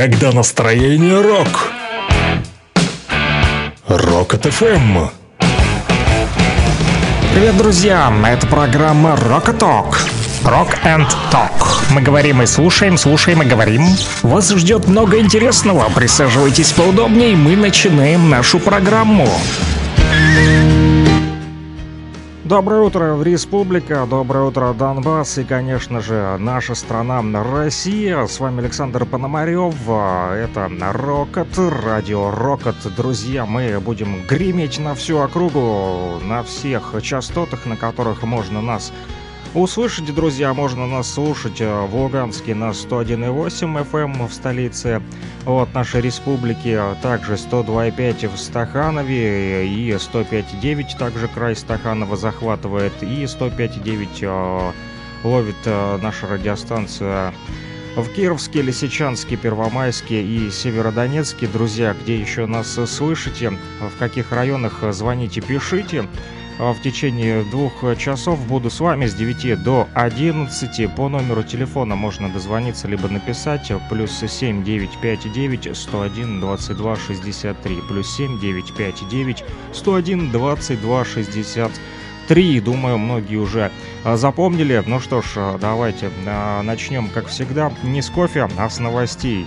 когда настроение рок. Рок от ФМ. Привет, друзья! Это программа Rock Talk. Rock and Talk. Мы говорим и слушаем, слушаем и говорим. Вас ждет много интересного. Присаживайтесь поудобнее, мы начинаем нашу программу. Доброе утро, в республика, доброе утро, Донбасс и, конечно же, наша страна Россия. С вами Александр Пономарев. Это Рокот, радио Рокот. Друзья, мы будем греметь на всю округу, на всех частотах, на которых можно нас Услышать, друзья, можно нас слушать э, в Луганске на 101,8 FM в столице от нашей республики, а также 102,5 в Стаханове и 105,9 также край Стаханова захватывает и 105,9 э, ловит э, наша радиостанция в Кировске, Лисичанске, Первомайске и Северодонецке. Друзья, где еще нас слышите, в каких районах звоните, пишите. А в течение двух часов буду с вами с 9 до 11. По номеру телефона можно дозвониться либо написать плюс 7 959 101 22 63 плюс 7 959 101 22 63. Думаю, многие уже запомнили. Ну что ж, давайте начнем, как всегда, не с кофе, а с новостей.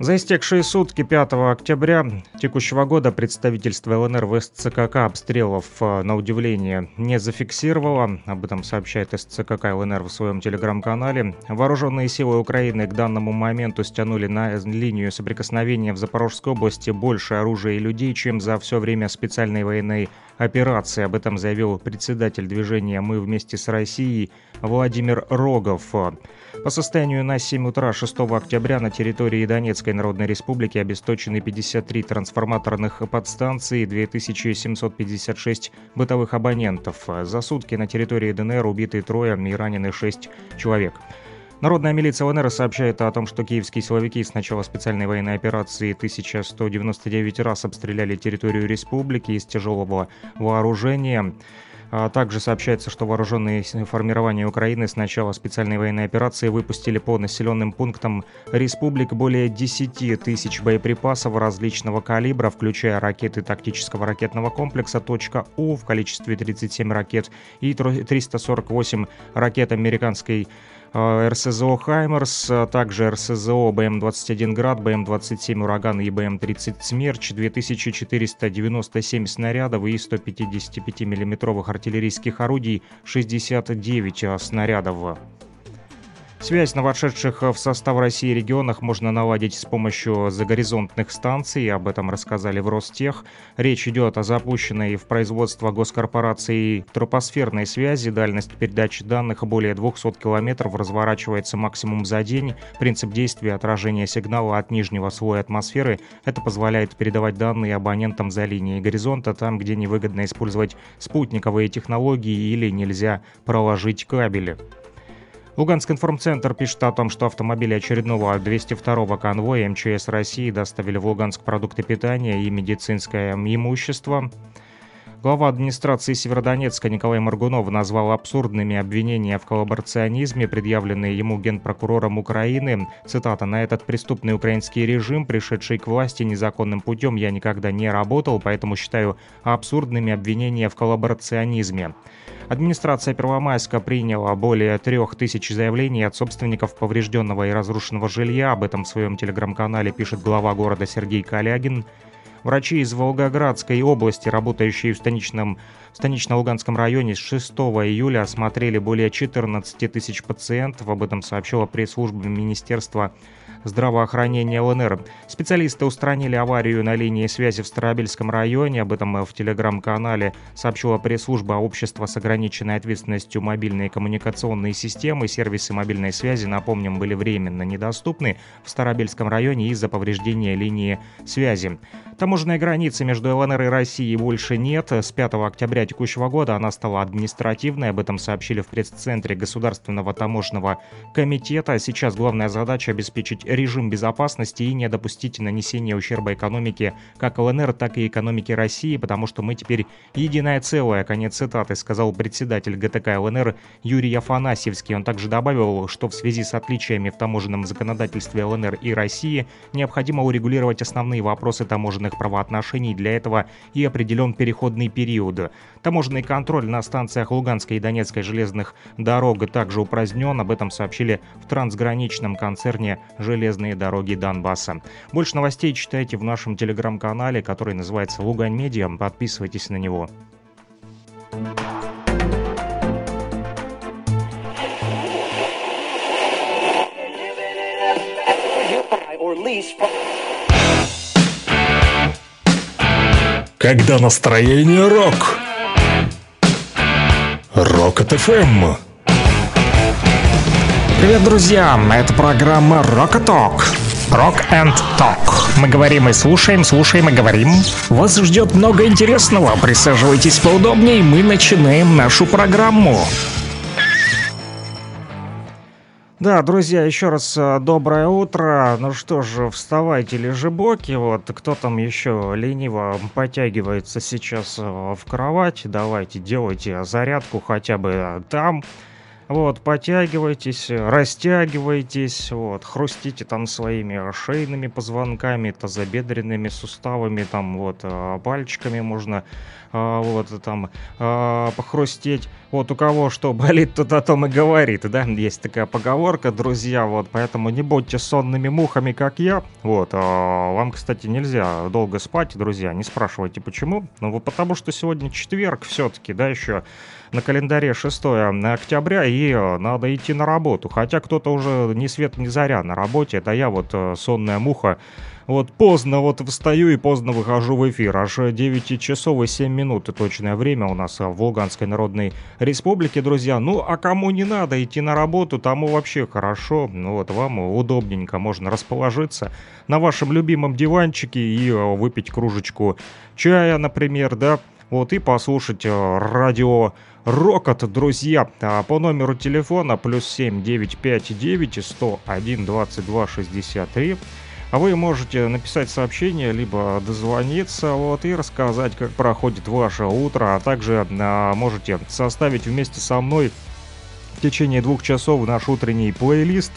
За истекшие сутки 5 октября текущего года представительство ЛНР в СЦКК обстрелов, э, на удивление, не зафиксировало. Об этом сообщает СЦКК ЛНР в своем телеграм-канале. Вооруженные силы Украины к данному моменту стянули на линию соприкосновения в Запорожской области больше оружия и людей, чем за все время специальной военной операции. Об этом заявил председатель движения «Мы вместе с Россией» Владимир Рогов. По состоянию на 7 утра 6 октября на территории Донецкой Народной Республики обесточены 53 трансформаторных подстанции, 2756 бытовых абонентов. За сутки на территории ДНР убиты трое и ранены 6 человек. Народная милиция ЛНР сообщает о том, что киевские силовики с начала специальной военной операции 1199 раз обстреляли территорию республики из тяжелого вооружения. А также сообщается, что вооруженные формирования Украины с начала специальной военной операции выпустили по населенным пунктам республик более 10 тысяч боеприпасов различного калибра, включая ракеты тактического ракетного комплекса «У» в количестве 37 ракет и 348 ракет американской РСЗО «Хаймерс», а также РСЗО БМ-21 «Град», БМ-27 «Ураган» и БМ-30 «Смерч», 2497 снарядов и 155 миллиметровых артиллерийских орудий, 69 э, снарядов. Связь на вошедших в состав России регионах можно наладить с помощью загоризонтных станций, об этом рассказали в Ростех. Речь идет о запущенной в производство госкорпорации тропосферной связи. Дальность передачи данных более 200 километров разворачивается максимум за день. Принцип действия отражения сигнала от нижнего слоя атмосферы. Это позволяет передавать данные абонентам за линией горизонта, там, где невыгодно использовать спутниковые технологии или нельзя проложить кабели. Луганск информцентр пишет о том, что автомобили очередного 202-го конвоя МЧС России доставили в Луганск продукты питания и медицинское имущество. Глава администрации Северодонецка Николай Маргунов назвал абсурдными обвинения в коллаборационизме, предъявленные ему генпрокурором Украины. Цитата «На этот преступный украинский режим, пришедший к власти незаконным путем, я никогда не работал, поэтому считаю абсурдными обвинения в коллаборационизме». Администрация Первомайска приняла более трех тысяч заявлений от собственников поврежденного и разрушенного жилья. Об этом в своем телеграм-канале пишет глава города Сергей Калягин. Врачи из Волгоградской области, работающие в станичном в станично-Луганском районе с 6 июля осмотрели более 14 тысяч пациентов. Об этом сообщила пресс-служба Министерства здравоохранения ЛНР. Специалисты устранили аварию на линии связи в Старобельском районе. Об этом в телеграм-канале сообщила пресс-служба общества с ограниченной ответственностью мобильные коммуникационные системы. Сервисы мобильной связи, напомним, были временно недоступны в Старобельском районе из-за повреждения линии связи. Там Таможенной границы между ЛНР и Россией больше нет. С 5 октября текущего года она стала административной. Об этом сообщили в пресс-центре Государственного таможенного комитета. Сейчас главная задача обеспечить режим безопасности и не допустить нанесения ущерба экономике как ЛНР, так и экономике России, потому что мы теперь единое целое. Конец цитаты, сказал председатель ГТК ЛНР Юрий Афанасьевский. Он также добавил, что в связи с отличиями в таможенном законодательстве ЛНР и России необходимо урегулировать основные вопросы таможенных правоотношений. Для этого и определен переходный период. Таможенный контроль на станциях Луганской и Донецкой железных дорог также упразднен. Об этом сообщили в трансграничном концерне «Железные дороги Донбасса». Больше новостей читайте в нашем телеграм-канале, который называется «Лугань Медиа». Подписывайтесь на него. Когда настроение рок. Рок от ФМ. Привет, друзья! Это программа Rock Talk. Rock and Talk. Мы говорим и слушаем, слушаем и говорим. Вас ждет много интересного. Присаживайтесь поудобнее, мы начинаем нашу программу. Да, друзья, еще раз э, доброе утро. Ну что же, вставайте, лежебоки. Вот кто там еще лениво потягивается сейчас э, в кровать. Давайте, делайте зарядку хотя бы э, там. Вот, подтягивайтесь, растягивайтесь, вот, хрустите там своими шейными позвонками, тазобедренными суставами, там вот, а, пальчиками можно а, вот там а, похрустеть. Вот у кого что болит, тот о том и говорит, да, есть такая поговорка, друзья, вот, поэтому не будьте сонными мухами, как я, вот, вам, кстати, нельзя долго спать, друзья, не спрашивайте почему, ну, потому что сегодня четверг все-таки, да, еще на календаре 6 октября, и э, надо идти на работу. Хотя кто-то уже ни свет ни заря на работе, это я вот э, сонная муха. Вот поздно вот встаю и поздно выхожу в эфир. Аж 9 часов и 7 минут точное время у нас в Луганской Народной Республике, друзья. Ну, а кому не надо идти на работу, тому вообще хорошо. Ну вот, вам удобненько можно расположиться на вашем любимом диванчике и э, выпить кружечку чая, например, да, вот, и послушать радио Рокот, друзья, а, по номеру телефона плюс 7 959 101 22 63. А вы можете написать сообщение, либо дозвониться, вот, и рассказать, как проходит ваше утро, а также а, можете составить вместе со мной в течение двух часов наш утренний плейлист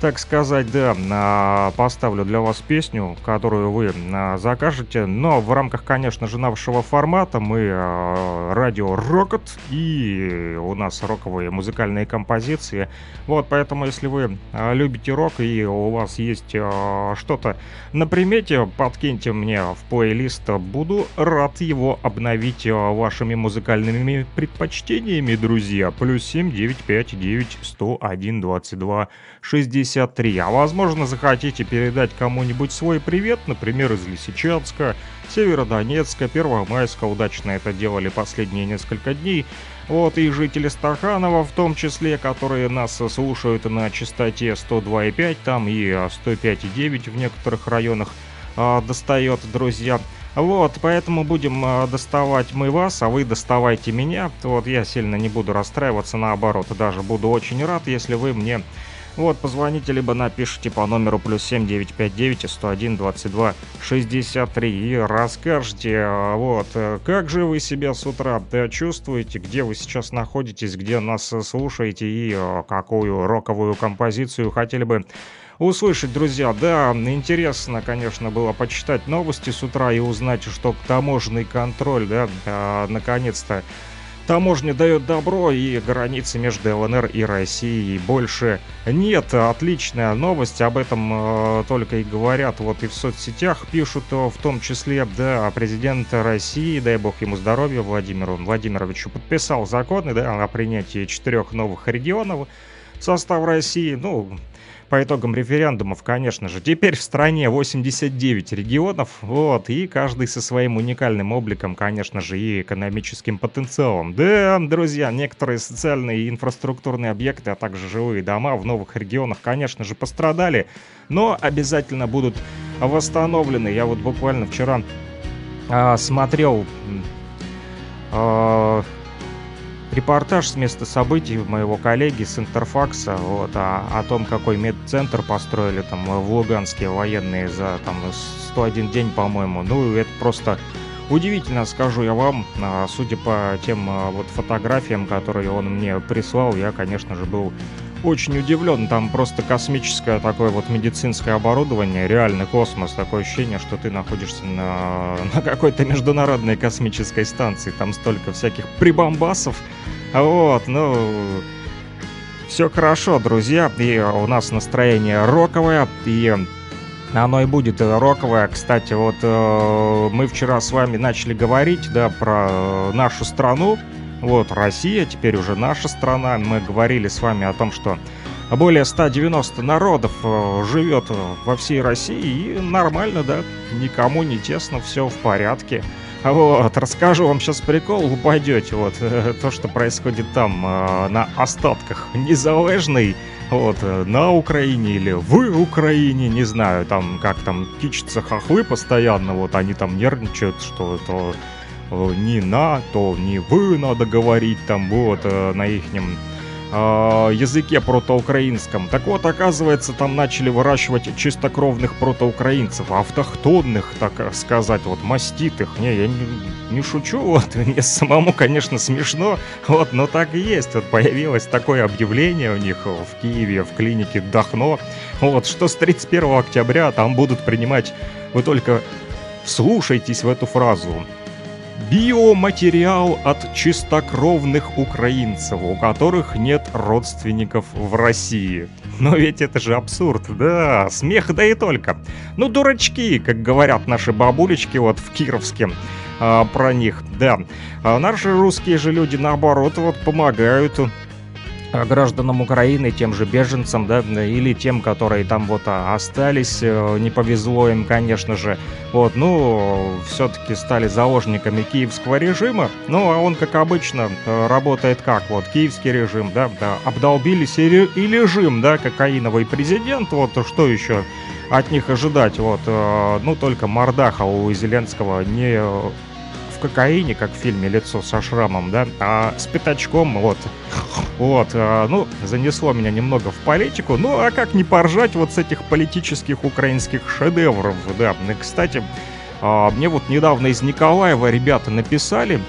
так сказать, да, поставлю для вас песню, которую вы закажете, но в рамках, конечно же, нашего формата мы а, радио Рокот и у нас роковые музыкальные композиции. Вот, поэтому, если вы а, любите рок и у вас есть а, что-то на примете, подкиньте мне в плейлист, буду рад его обновить вашими музыкальными предпочтениями, друзья. Плюс 7 959 101 22 63. А возможно захотите передать кому-нибудь свой привет, например, из Лисичанска, Северодонецка, Первомайска, удачно это делали последние несколько дней. Вот и жители Стаханова в том числе, которые нас слушают на частоте 102,5, там и 105,9 в некоторых районах э, достает, друзья. Вот, поэтому будем э, доставать мы вас, а вы доставайте меня. Вот я сильно не буду расстраиваться, наоборот, даже буду очень рад, если вы мне вот, позвоните, либо напишите по номеру плюс 7 959 101 22 63 и расскажете, а, вот, э, как же вы себя с утра э, чувствуете, где вы сейчас находитесь, где нас слушаете и э, какую роковую композицию хотели бы услышать, друзья. Да, интересно, конечно, было почитать новости с утра и узнать, что таможенный контроль, да, наконец-то Таможня дает добро, и границы между ЛНР и Россией больше нет. Отличная новость, об этом э, только и говорят вот и в соцсетях пишут, э, в том числе, да, президент России, дай бог ему здоровья, Владимиру Владимировичу, подписал законы, да, о принятии четырех новых регионов в состав России. Ну, по итогам референдумов, конечно же. Теперь в стране 89 регионов, вот, и каждый со своим уникальным обликом, конечно же, и экономическим потенциалом. Да, друзья, некоторые социальные и инфраструктурные объекты, а также жилые дома в новых регионах, конечно же, пострадали, но обязательно будут восстановлены. Я вот буквально вчера э, смотрел э, репортаж с места событий моего коллеги с Интерфакса вот, о, о том, какой медцентр построили там в Луганске военные за там 101 день, по-моему. Ну, это просто удивительно, скажу я вам. А, судя по тем а, вот фотографиям, которые он мне прислал, я, конечно же, был очень удивлен. Там просто космическое такое вот медицинское оборудование, реальный космос. Такое ощущение, что ты находишься на, на какой-то международной космической станции. Там столько всяких прибамбасов. Вот, ну... Все хорошо, друзья, и у нас настроение роковое, и оно и будет роковое. Кстати, вот э, мы вчера с вами начали говорить, да, про нашу страну, вот, Россия, теперь уже наша страна. Мы говорили с вами о том, что более 190 народов э, живет во всей России, и нормально, да, никому не тесно, все в порядке. Вот, расскажу вам сейчас прикол, упадете, вот, то, что происходит там, э, на остатках незалежной, вот, э, на Украине или в Украине, не знаю, там, как там, кичатся хохлы постоянно, вот, они там нервничают, что это не на, то не вы надо говорить там вот э, на ихнем э, языке протоукраинском. Так вот, оказывается, там начали выращивать чистокровных протоукраинцев, автохтонных, так сказать, вот маститых. Не, я не, не шучу, вот, мне самому, конечно, смешно, вот, но так и есть. Вот появилось такое объявление у них в Киеве, в клинике Дахно, вот, что с 31 октября там будут принимать, вы только слушайтесь в эту фразу, биоматериал от чистокровных украинцев, у которых нет родственников в России. Но ведь это же абсурд, да, смех да и только. Ну, дурачки, как говорят наши бабулечки вот в Кировске а, про них, да. А наши русские же люди, наоборот, вот помогают гражданам Украины, тем же беженцам, да, или тем, которые там вот а, остались, э, не повезло им, конечно же, вот, ну, все-таки стали заложниками киевского режима, ну, а он, как обычно, э, работает как, вот, киевский режим, да, да обдолбились и, и режим, да, кокаиновый президент, вот, что еще от них ожидать, вот, ну, только Мордаха у Зеленского не кокаине, как в фильме «Лицо со шрамом», да, а с пятачком, вот. Вот, а, ну, занесло меня немного в политику, ну, а как не поржать вот с этих политических украинских шедевров, да. Кстати, а, мне вот недавно из Николаева ребята написали,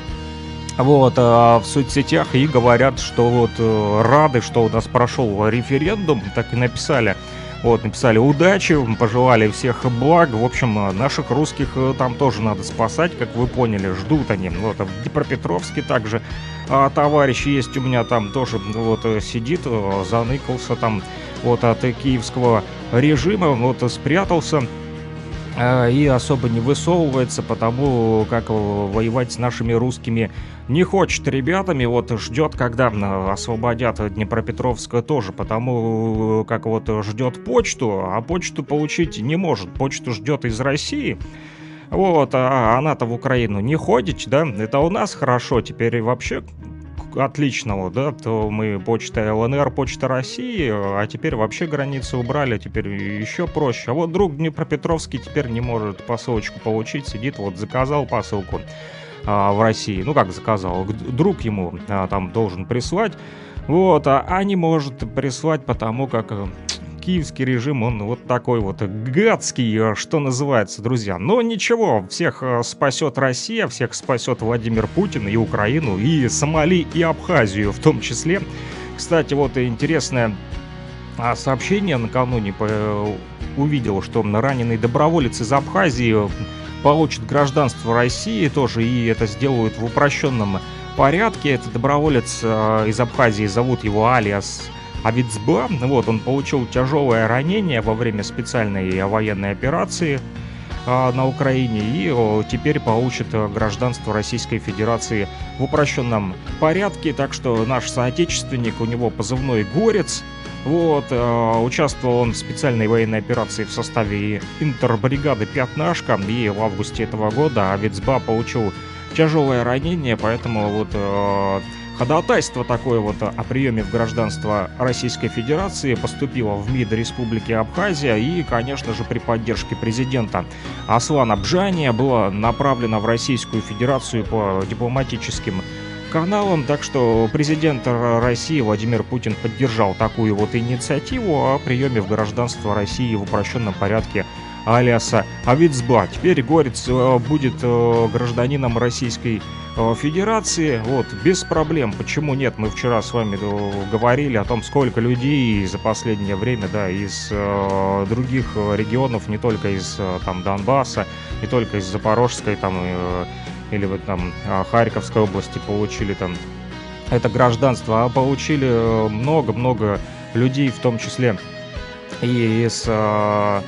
вот, в соцсетях и говорят, что вот э, рады, что у нас прошел референдум, так и написали – вот, написали удачи, пожелали всех благ. В общем, наших русских э, там тоже надо спасать, как вы поняли, ждут они. Вот, в Днепропетровске также а, товарищ есть у меня там тоже вот э, сидит, э, заныкался там вот от киевского режима, вот спрятался и особо не высовывается, потому как воевать с нашими русскими не хочет ребятами, вот ждет, когда освободят Днепропетровска тоже, потому как вот ждет почту, а почту получить не может, почту ждет из России, вот, а она-то в Украину не ходит, да, это у нас хорошо, теперь вообще отличного, да, то мы почта ЛНР, почта России, а теперь вообще границы убрали, теперь еще проще. А вот друг Днепропетровский теперь не может посылочку получить, сидит, вот заказал посылку а, в России. Ну, как заказал, друг ему а, там должен прислать. Вот, а, а не может прислать, потому как э, киевский режим, он вот такой вот гадский, э, что называется, друзья. Но ничего, всех э, спасет Россия, всех спасет Владимир Путин и Украину, и Сомали, и Абхазию в том числе. Кстати, вот интересное а, сообщение накануне увидел, что раненый доброволец из Абхазии получит гражданство России тоже, и это сделают в упрощенном порядке. Это доброволец э, из Абхазии, зовут его Алиас Авицба. Вот, он получил тяжелое ранение во время специальной военной операции э, на Украине и теперь получит гражданство Российской Федерации в упрощенном порядке. Так что наш соотечественник, у него позывной «Горец», вот, э, участвовал он в специальной военной операции в составе интербригады «Пятнашка», и в августе этого года. Авицба получил тяжелое ранение, поэтому вот э, Ходатайство такое вот о приеме в гражданство Российской Федерации поступило в МИД Республики Абхазия и, конечно же, при поддержке президента Аслана Бжания было направлено в Российскую Федерацию по дипломатическим каналам, так что президент России Владимир Путин поддержал такую вот инициативу о приеме в гражданство России в упрощенном порядке алиаса Авицба. Теперь Горец э, будет э, гражданином Российской Э, Федерации, вот, без проблем. Почему нет? Мы вчера с вами говорили о том, сколько людей за последнее время, да, из э, других регионов, не только из там Донбасса, не только из Запорожской там э, или вот там Харьковской области получили там. Это гражданство, а получили много-много людей, в том числе и из э,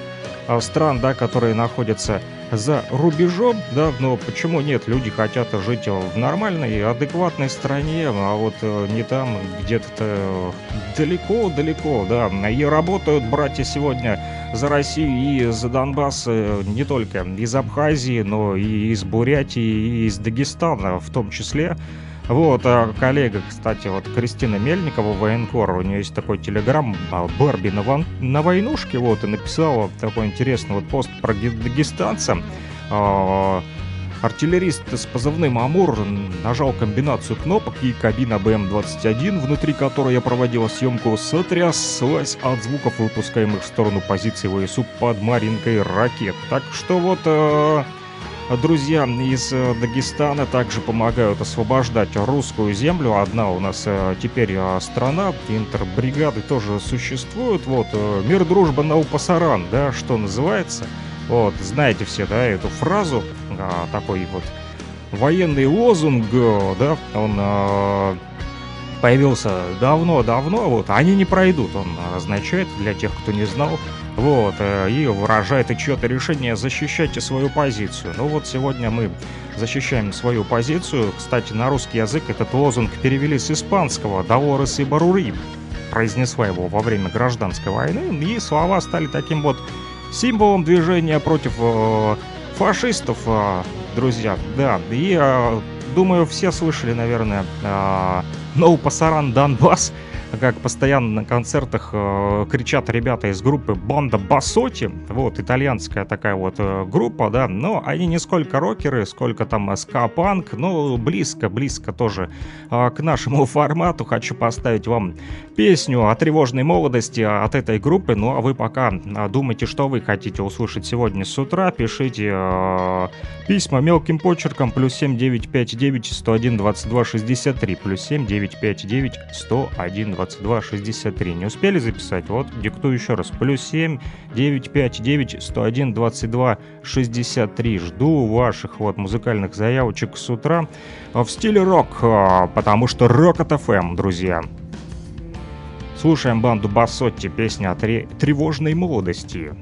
стран, да, которые находятся за рубежом, да, но почему нет? Люди хотят жить в нормальной, адекватной стране, а вот э, не там, где-то далеко-далеко, да. И работают братья сегодня за Россию и за Донбасс э, не только из Абхазии, но и из Бурятии, и из Дагестана в том числе. Вот, а коллега, кстати, вот Кристина Мельникова, военкор, у нее есть такой телеграм а, Барби на, ван, на войнушке, вот, и написала такой интересный вот пост про дагестанца. А, артиллерист с позывным «Амур» нажал комбинацию кнопок, и кабина БМ-21, внутри которой я проводила съемку, сотряслась от звуков, выпускаемых в сторону позиции ВСУ под Маринкой ракет. Так что вот... Э, друзья из э, Дагестана также помогают освобождать русскую землю. Одна у нас э, теперь э, страна, интербригады тоже существуют. Вот, мир, дружба, наупасаран, да, что называется. Вот, знаете все, да, эту фразу, такой вот военный лозунг, да, он появился давно-давно, вот, они не пройдут, он означает, для тех, кто не знал, вот, э, и выражает и чье-то решение защищайте свою позицию. Ну вот сегодня мы защищаем свою позицию. Кстати, на русский язык этот лозунг перевели с испанского «Долорес и Барури». Произнесла его во время гражданской войны, и слова стали таким вот символом движения против э, фашистов, э, друзья. Да, и э, думаю, все слышали, наверное, э, «No Пасаран Донбасс», как постоянно на концертах э, кричат ребята из группы Банда Басоти, вот, итальянская такая вот э, группа, да, но они не сколько рокеры, сколько там ска-панк, но близко, близко тоже э, к нашему формату. Хочу поставить вам песню о тревожной молодости от этой группы, ну а вы пока э, думайте, что вы хотите услышать сегодня с утра, пишите э, письма мелким почерком, плюс 7959 101 22 63, плюс 7959 101 22 63. Не успели записать? Вот, диктую еще раз. Плюс 7 959 101 22 63. Жду ваших вот музыкальных заявочек с утра в стиле рок, а, потому что рок от FM, друзья. Слушаем банду Басотти, песня о тревожной молодости.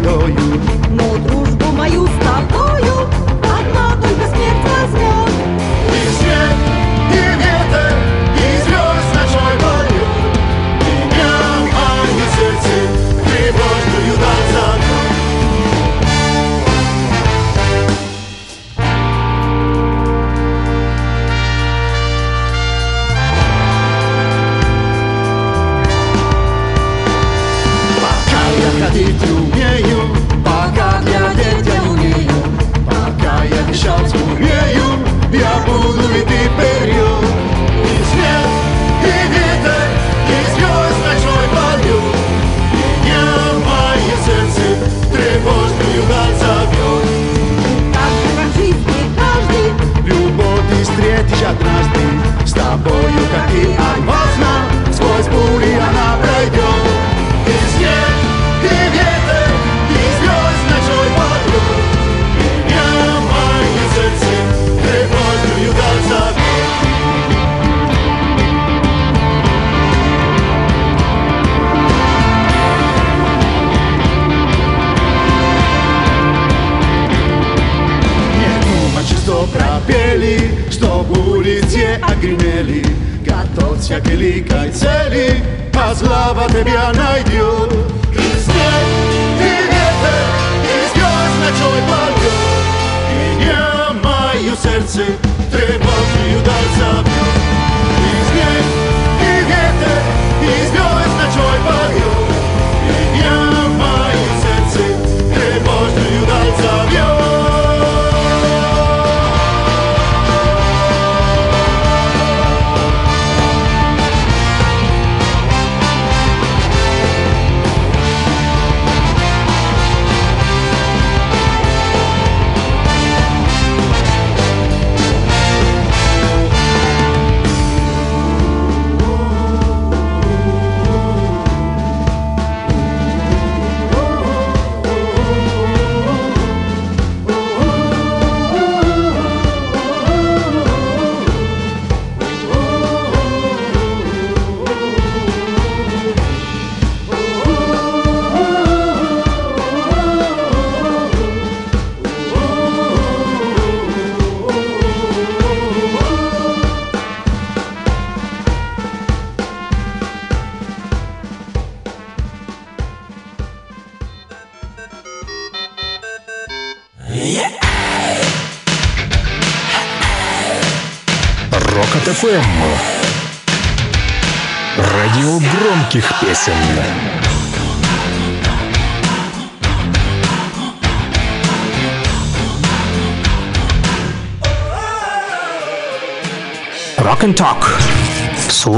below you.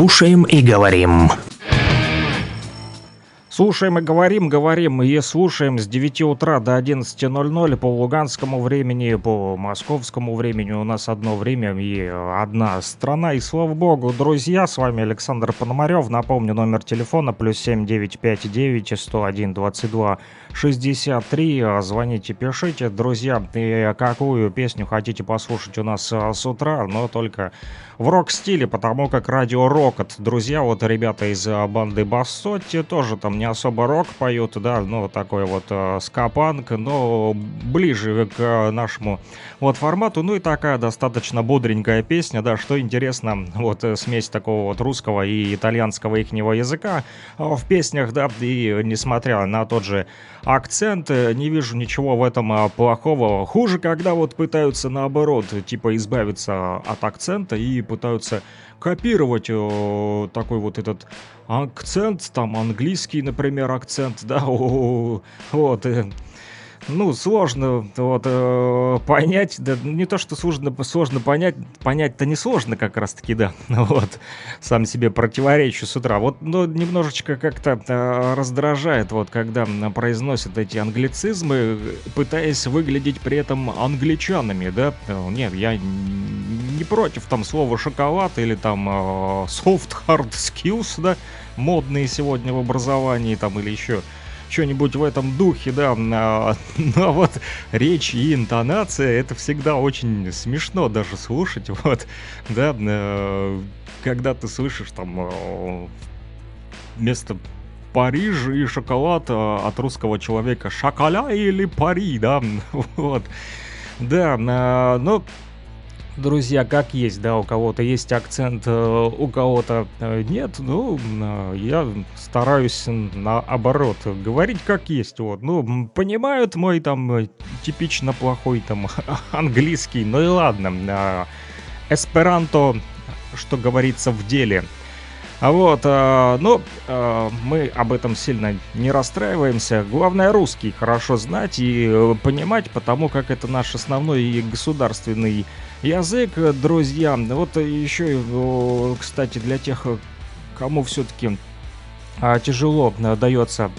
Слушаем и говорим. Слушаем и говорим, говорим и слушаем с 9 утра до 11.00 по луганскому времени, по московскому времени. У нас одно время и одна страна. И слава богу, друзья, с вами Александр Пономарев. Напомню, номер телефона плюс 7959 101 22 63. Звоните, пишите. Друзья, и какую песню хотите послушать у нас а, с утра, но только в рок-стиле, потому как радио Рокот. Друзья, вот ребята из а, банды Бассотти тоже там не особо рок поют, да, ну, такой вот э, скапанк, но ближе к нашему вот формату, ну и такая достаточно бодренькая песня, да, что интересно, вот э, смесь такого вот русского и итальянского ихнего языка э, в песнях, да, и несмотря на тот же акцент, не вижу ничего в этом а, плохого. Хуже, когда вот пытаются наоборот, типа избавиться от акцента и пытаются копировать э, такой вот этот акцент, там английский, например, акцент, да, вот, э, ну, сложно вот э, понять, да не то, что сложно, сложно понять, понять-то не сложно как раз-таки, да, вот, сам себе противоречу с утра, вот, но немножечко как-то э, раздражает, вот, когда произносят эти англицизмы, пытаясь выглядеть при этом англичанами, да, нет, я не против там слова шоколад или там э, soft hard skills, да, модные сегодня в образовании там или еще что-нибудь в этом духе, да, но вот речь и интонация, это всегда очень смешно даже слушать, вот, да, когда ты слышишь там вместо Париж и шоколад от русского человека шоколя или Пари, да, вот, да, но друзья, как есть, да, у кого-то есть акцент, э, у кого-то э, нет, ну, я стараюсь наоборот говорить как есть, вот, ну, понимают мой там э, типично плохой там английский, ну и ладно, эсперанто, что говорится в деле, а вот, э, ну, э, мы об этом сильно не расстраиваемся. Главное, русский хорошо знать и понимать, потому как это наш основной и государственный язык, друзья. Вот еще, кстати, для тех, кому все-таки а, тяжело дается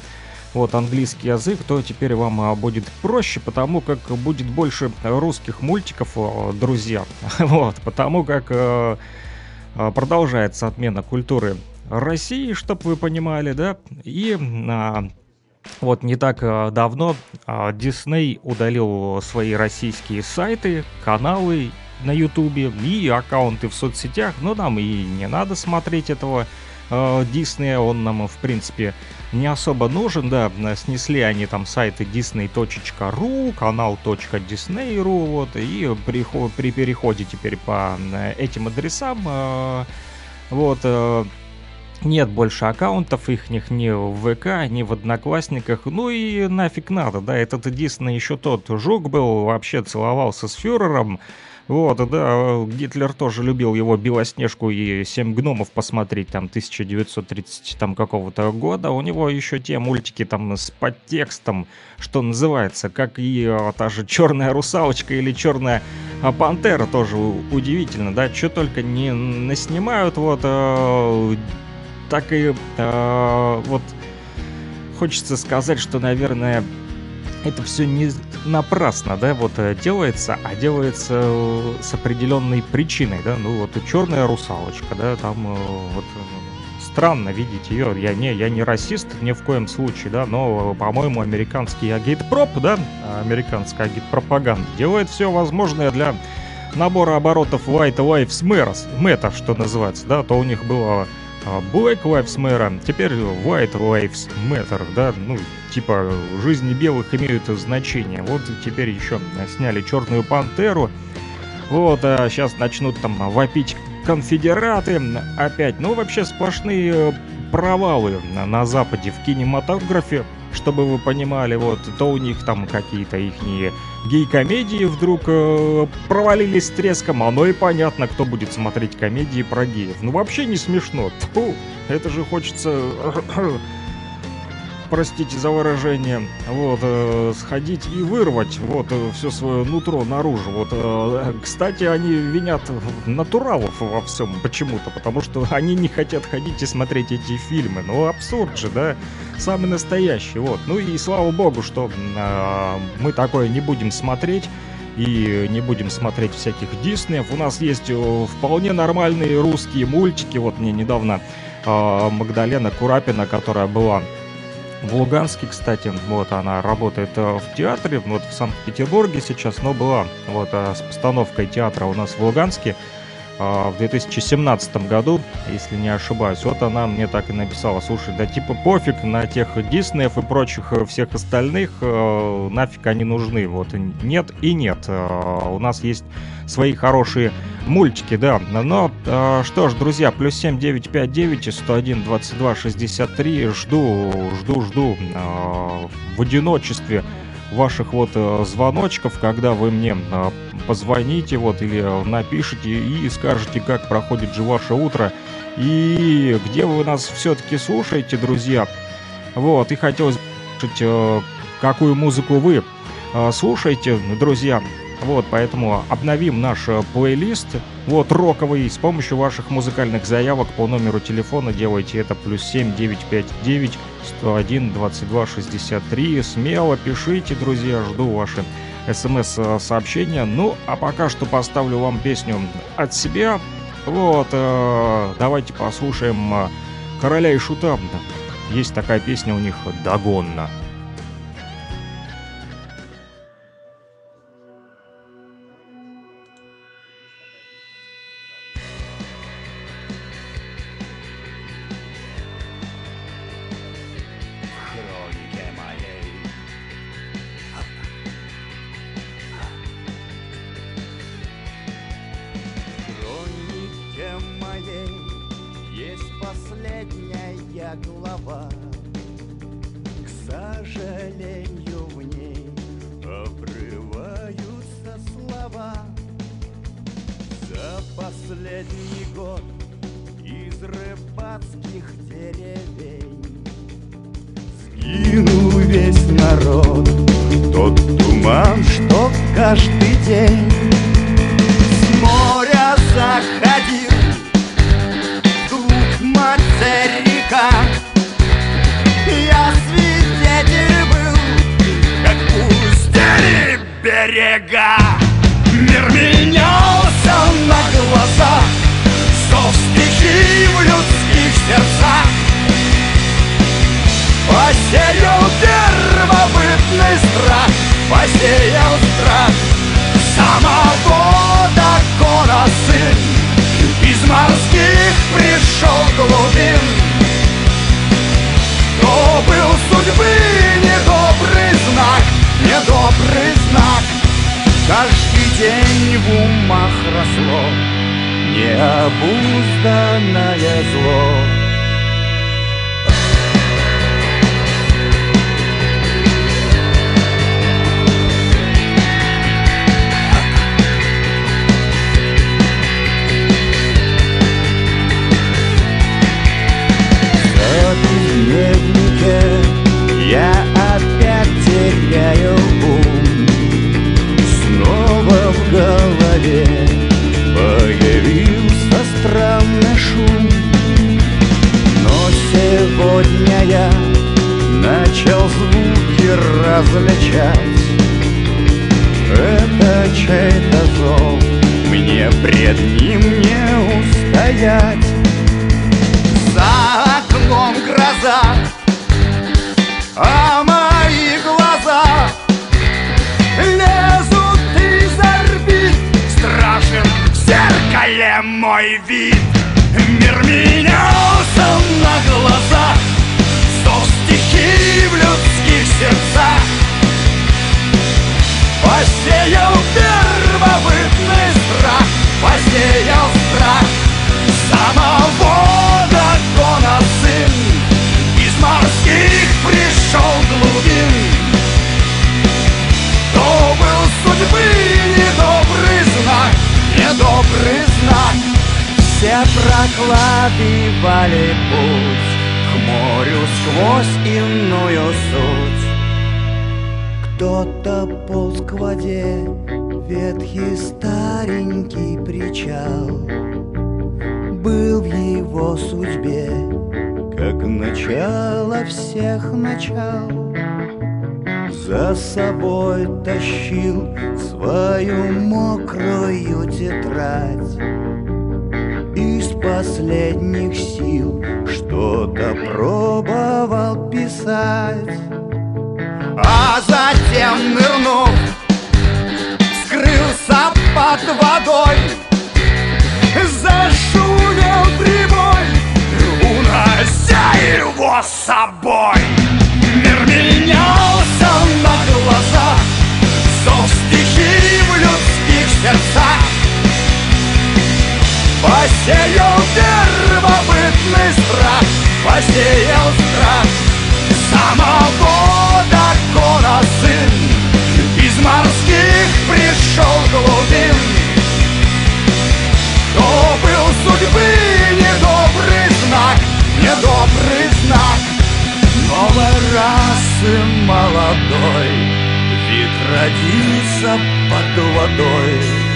вот английский язык, то теперь вам а, будет проще, потому как будет больше русских мультиков, друзья. Вот, потому как э, а, продолжается отмена культуры России, чтобы вы понимали, да, и вот не так давно Дисней удалил свои российские сайты, каналы на Ютубе и аккаунты в соцсетях, но нам и не надо смотреть этого э, Диснея, он нам, в принципе, не особо нужен, да, снесли они там сайты disney.ru, канал.disney.ru, вот, и при, при переходе теперь по этим адресам, э, вот, э, нет больше аккаунтов их ни в ВК, ни в Одноклассниках. Ну и нафиг надо, да, этот Дисней еще тот жук был, вообще целовался с фюрером. Вот, да, Гитлер тоже любил его «Белоснежку» и «Семь гномов» посмотреть, там, 1930 там какого-то года. У него еще те мультики там с подтекстом, что называется, как и а, та же «Черная русалочка» или «Черная а, пантера», тоже удивительно, да, что только не наснимают, вот, а, так и а, вот хочется сказать, что, наверное, это все не напрасно, да, вот э, делается, а делается э, с определенной причиной, да, ну вот черная русалочка, да, там э, вот странно видеть ее, я не, я не расист ни в коем случае, да, но, по-моему, американский агитпроп, да, американская агитпропаганда делает все возможное для набора оборотов White Lives Matter, что называется, да, то у них было Black Lives Matter, теперь White Lives Matter, да, ну, типа, жизни белых имеют значение. Вот теперь еще сняли Черную Пантеру, вот, а сейчас начнут там вопить конфедераты опять. Ну, вообще сплошные провалы на, на Западе в кинематографе чтобы вы понимали, вот, то у них там какие-то их гей-комедии вдруг э, провалились с треском, оно и понятно, кто будет смотреть комедии про геев. Ну вообще не смешно. Тьфу, это же хочется простите за выражение, вот, э, сходить и вырвать, вот, э, все свое нутро наружу. Вот, э, кстати, они винят натуралов во всем почему-то, потому что они не хотят ходить и смотреть эти фильмы. Ну, абсурд же, да? Самый настоящий, вот. Ну и слава богу, что э, мы такое не будем смотреть и не будем смотреть всяких Диснеев. У нас есть э, вполне нормальные русские мультики. Вот мне недавно э, Магдалена Курапина, которая была в Луганске, кстати, вот она работает э, в театре, вот в Санкт-Петербурге сейчас, но была вот э, с постановкой театра у нас в Луганске в 2017 году, если не ошибаюсь. Вот она мне так и написала, слушай, да типа пофиг на тех Диснеев и прочих всех остальных, нафиг они нужны. Вот нет и нет. У нас есть свои хорошие мультики, да. Но э, что ж, друзья, плюс 7 959 101 22 63. Жду, жду, жду э, в одиночестве ваших вот э, звоночков, когда вы мне э, позвоните вот или напишите и скажете, как проходит же ваше утро и где вы нас все-таки слушаете, друзья. Вот, и хотелось бы слушать, э, какую музыку вы слушаете, друзья. Вот, поэтому обновим наш э, плейлист, вот, роковый, с помощью ваших музыкальных заявок по номеру телефона делайте это плюс 7 959 101 22 63. Смело пишите, друзья, жду ваши смс-сообщения. Ну, а пока что поставлю вам песню от себя. Вот, э, давайте послушаем э, Короля и Шута. Есть такая песня у них «Дагонна». Чей-то зов Мне пред ним не устоять. За окном гроза А мои глаза Лезут из орбит. Страшен в зеркале мой вид. Мир менялся на глазах Сто стихий в людских сердцах Посеял первобытный страх Посеял страх. Самого дракона сын Из морских пришел глубин. То был судьбы недобрый знак Недобрый знак. Все прокладывали путь К морю сквозь иную суть. Полз к воде, ветхий старенький причал Был в его судьбе, как начало всех начал. За собой тащил свою мокрую тетрадь. Из последних сил что-то пробовал писать. А затем скрылся под водой, зашумел прибой, унося его с собой. Мир менялся на глазах, зов стихий в людских сердцах. Посеял первобытный страх, посеял страх самого дракона сын Из морских пришел То был судьбы недобрый знак Недобрый знак. Новой расы молодой Вид родился под водой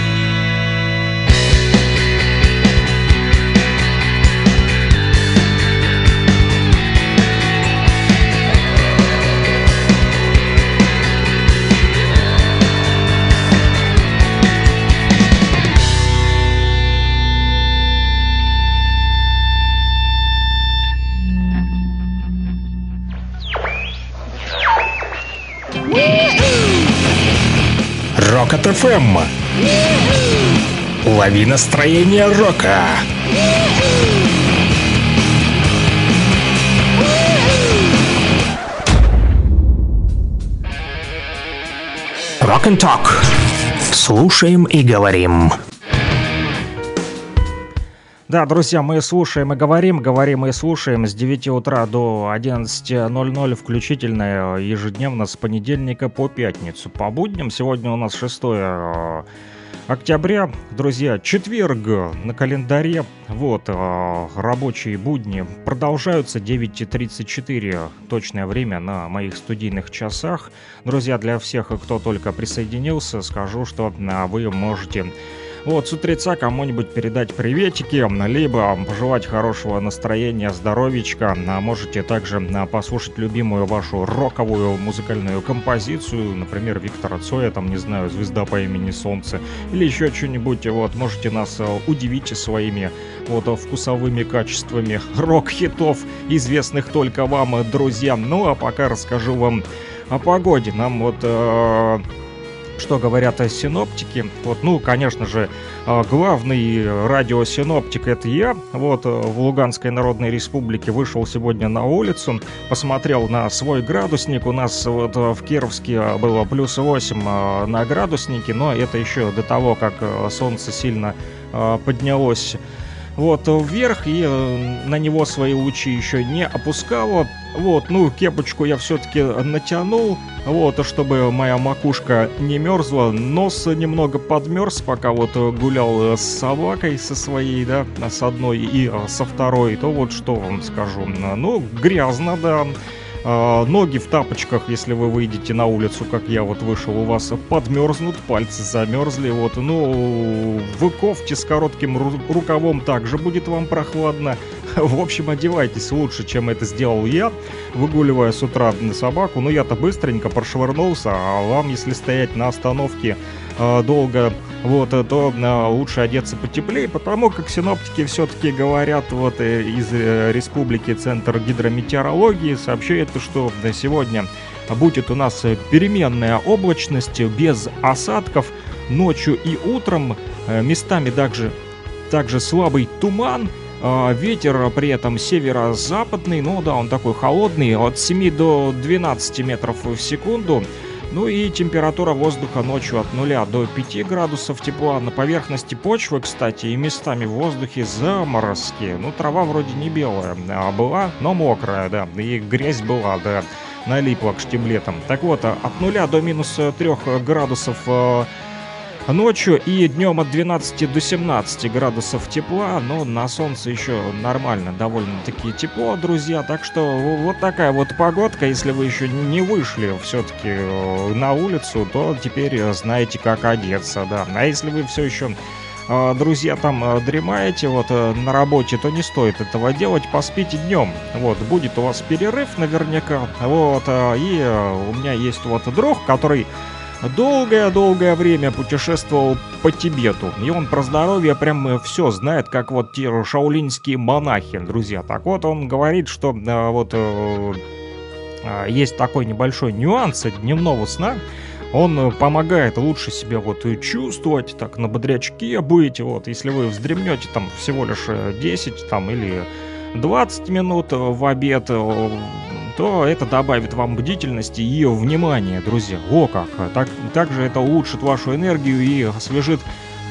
Рокот ФМ. Лови настроение рока. Rock and Talk. Слушаем и говорим. Да, друзья, мы слушаем и говорим, говорим и слушаем с 9 утра до 11.00 включительно ежедневно с понедельника по пятницу. По будням сегодня у нас 6 э, октября, друзья, четверг на календаре. Вот, э, рабочие будни продолжаются 9.34 точное время на моих студийных часах. Друзья, для всех, кто только присоединился, скажу, что э, вы можете вот, с утреца кому-нибудь передать приветики, либо пожелать хорошего настроения, здоровичка. А можете также а, послушать любимую вашу роковую музыкальную композицию, например, Виктора Цоя, там, не знаю, «Звезда по имени Солнце», или еще что-нибудь. Вот, можете нас а, удивить своими вот вкусовыми качествами рок-хитов, известных только вам, друзья. Ну, а пока расскажу вам о погоде. Нам вот э, что говорят о синоптике. Вот, ну, конечно же, а, главный радиосиноптик это я. Вот, э, в Луганской Народной Республике вышел сегодня на улицу, посмотрел на свой градусник. У нас вот э, в Кировске было плюс 8 э, на градуснике, но это еще до того, как солнце сильно поднялось вот вверх и э, на него свои лучи еще не опускало. Вот, ну, кепочку я все-таки натянул, вот, чтобы моя макушка не мерзла. Нос немного подмерз, пока вот гулял с собакой со своей, да, с одной и со второй. То вот что вам скажу. Ну, грязно, да. А, ноги в тапочках, если вы выйдете на улицу, как я вот вышел, у вас подмерзнут, пальцы замерзли. Вот, ну, в кофте с коротким ру- рукавом также будет вам прохладно. В общем, одевайтесь лучше, чем это сделал я, выгуливая с утра собаку. Но я-то быстренько прошвырнулся, а вам, если стоять на остановке э, долго вот, э, то э, лучше одеться потеплее, потому как синоптики все-таки говорят, вот э, из республики Центр гидрометеорологии сообщает, что сегодня будет у нас переменная облачность без осадков ночью и утром, местами также, также слабый туман, Ветер при этом северо-западный, ну да, он такой холодный, от 7 до 12 метров в секунду. Ну и температура воздуха ночью от 0 до 5 градусов тепла. На поверхности почвы, кстати, и местами в воздухе заморозки. Ну, трава вроде не белая, а была, но мокрая, да. И грязь была, да, налипла к штиблетам. Так вот, от 0 до минус 3 градусов э, Ночью и днем от 12 до 17 градусов тепла, но на солнце еще нормально, довольно-таки тепло, друзья. Так что вот такая вот погодка. Если вы еще не вышли все-таки э, на улицу, то теперь знаете, как одеться, да. А если вы все еще э, друзья, там э, дремаете вот на работе, то не стоит этого делать, поспите днем. Вот, будет у вас перерыв наверняка. Вот, и у меня есть вот друг, который долгое-долгое время путешествовал по Тибету. И он про здоровье прям все знает, как вот те шаулинские монахи, друзья. Так вот, он говорит, что э, вот э, э, есть такой небольшой нюанс дневного сна. Он помогает лучше себя вот чувствовать, так на бодрячке быть. Вот, если вы вздремнете там всего лишь 10 там или 20 минут в обед, то это добавит вам бдительности и внимания, друзья. О как! Так, также это улучшит вашу энергию и освежит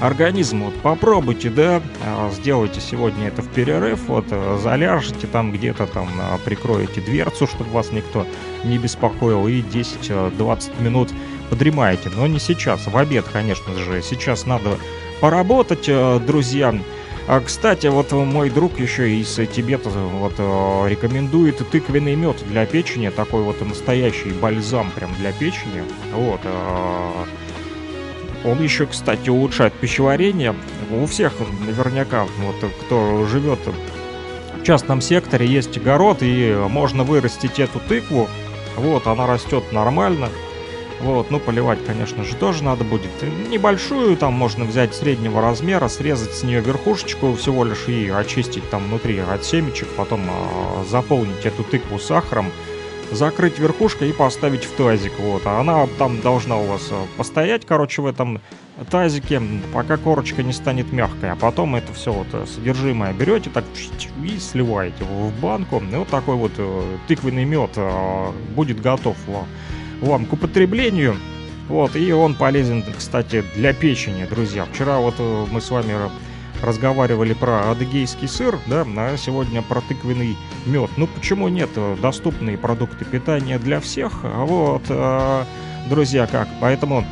организм. Вот попробуйте, да, а, сделайте сегодня это в перерыв, вот заляжете там где-то там, а, прикроете дверцу, чтобы вас никто не беспокоил, и 10-20 минут подремаете. Но не сейчас, в обед, конечно же. Сейчас надо поработать, э, друзья. А, кстати, вот мой друг еще из Тибета вот э, рекомендует тыквенный мед для печени, такой вот настоящий бальзам прям для печени. Вот. Э, он еще, кстати, улучшает пищеварение. У всех наверняка, вот кто живет в частном секторе, есть огород, и можно вырастить эту тыкву. Вот, она растет нормально. Вот, ну поливать, конечно же, тоже надо будет. Небольшую, там можно взять среднего размера, срезать с нее верхушечку всего лишь и очистить там внутри от семечек, потом э, заполнить эту тыкву сахаром, закрыть верхушкой и поставить в тазик. Вот, а она там должна у вас а, постоять, короче, в этом тазике, пока корочка не станет мягкой. А потом это все вот э, содержимое берете так и сливаете в банку. И вот такой вот э, тыквенный мед э, будет готов вам к употреблению. Вот, и он полезен, кстати, для печени, друзья. Вчера вот э, мы с вами разговаривали про адыгейский сыр, да, а сегодня про тыквенный мед. Ну, почему нет? Доступные продукты питания для всех. Вот, э, друзья, как? Поэтому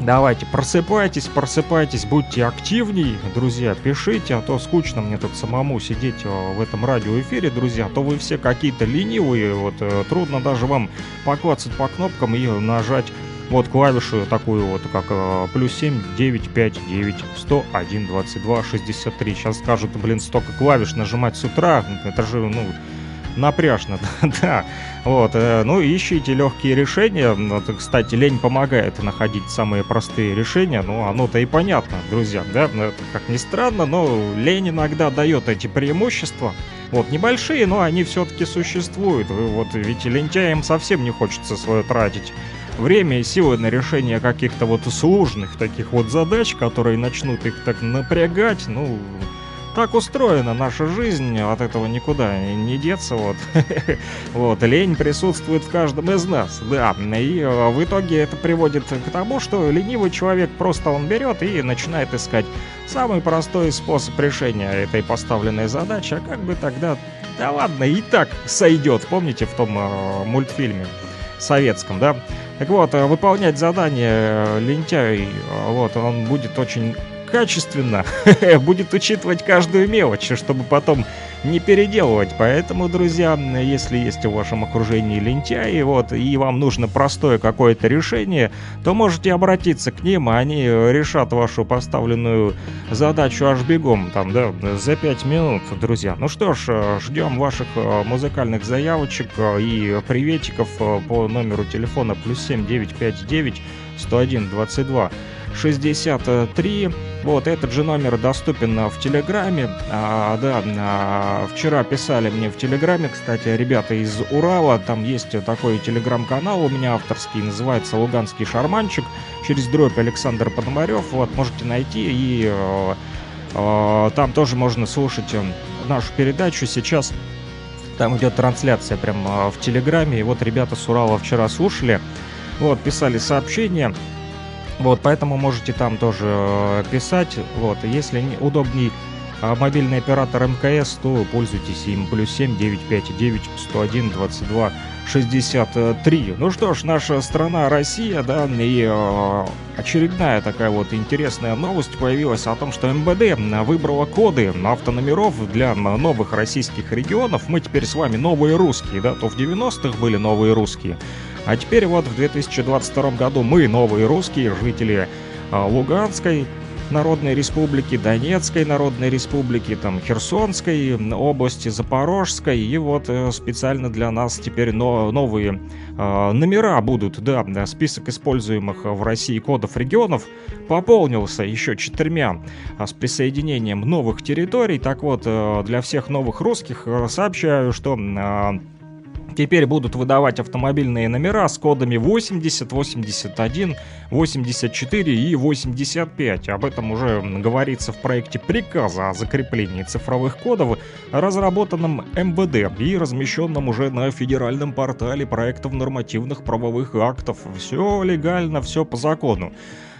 Давайте, просыпайтесь, просыпайтесь, будьте активней, друзья, пишите, а то скучно мне тут самому сидеть э, в этом радиоэфире, друзья, а то вы все какие-то ленивые, вот э, трудно даже вам поклацать по кнопкам и нажать вот клавишу такую вот, как э, плюс 7, 9, 5, 9, 101, 22, 63. Сейчас скажут, блин, столько клавиш нажимать с утра, это же, ну, напряжно, да. Вот, э, ну, ищите легкие решения. Вот, кстати, лень помогает находить самые простые решения. Ну, оно-то и понятно, друзья, да. Ну, как ни странно, но лень иногда дает эти преимущества. Вот, небольшие, но они все-таки существуют. Вот, ведь лентяям совсем не хочется свое тратить время и силы на решение каких-то вот сложных таких вот задач, которые начнут их так напрягать, ну, так устроена наша жизнь, от этого никуда не деться, вот. Вот, лень присутствует в каждом из нас, да. И э, в итоге это приводит к тому, что ленивый человек просто он берет и начинает искать самый простой способ решения этой поставленной задачи, а как бы тогда, да ладно, и так сойдет, помните в том э, мультфильме советском, да? Так вот, э, выполнять задание э, лентяй, вот, он будет очень качественно, будет учитывать каждую мелочь, чтобы потом не переделывать. Поэтому, друзья, если есть в вашем окружении лентяи, вот, и вам нужно простое какое-то решение, то можете обратиться к ним, они решат вашу поставленную задачу аж бегом, там, да, за 5 минут, друзья. Ну что ж, ждем ваших э, музыкальных заявочек э, и приветиков э, по номеру телефона плюс 7 959 101 22 63. Вот этот же номер доступен в Телеграме. А, да, а, вчера писали мне в Телеграме, кстати, ребята из Урала. Там есть такой Телеграм-канал у меня авторский, называется «Луганский шарманчик». Через дробь Александр Пономарев. Вот, можете найти и... Э, там тоже можно слушать э, нашу передачу. Сейчас там идет трансляция прямо в Телеграме. И вот ребята с Урала вчера слушали. Вот, писали сообщения. Вот, поэтому можете там тоже э, писать. Вот, если не, удобней а мобильный оператор МКС, то пользуйтесь им. Плюс 7 959 101 22 63. Ну что ж, наша страна Россия, да, и э, очередная такая вот интересная новость появилась о том, что МВД выбрала коды автономеров для новых российских регионов. Мы теперь с вами новые русские, да, то в 90-х были новые русские. А теперь вот в 2022 году мы, новые русские, жители а, Луганской, Народной Республики, Донецкой Народной Республики, там, Херсонской области, Запорожской. И вот э, специально для нас теперь но, новые э, номера будут. Да, список используемых в России кодов регионов пополнился еще четырьмя а с присоединением новых территорий. Так вот, э, для всех новых русских э, сообщаю, что... Теперь будут выдавать автомобильные номера с кодами 80, 81, 84 и 85. Об этом уже говорится в проекте приказа о закреплении цифровых кодов, разработанном МВД и размещенном уже на федеральном портале проектов нормативных правовых актов. Все легально, все по закону.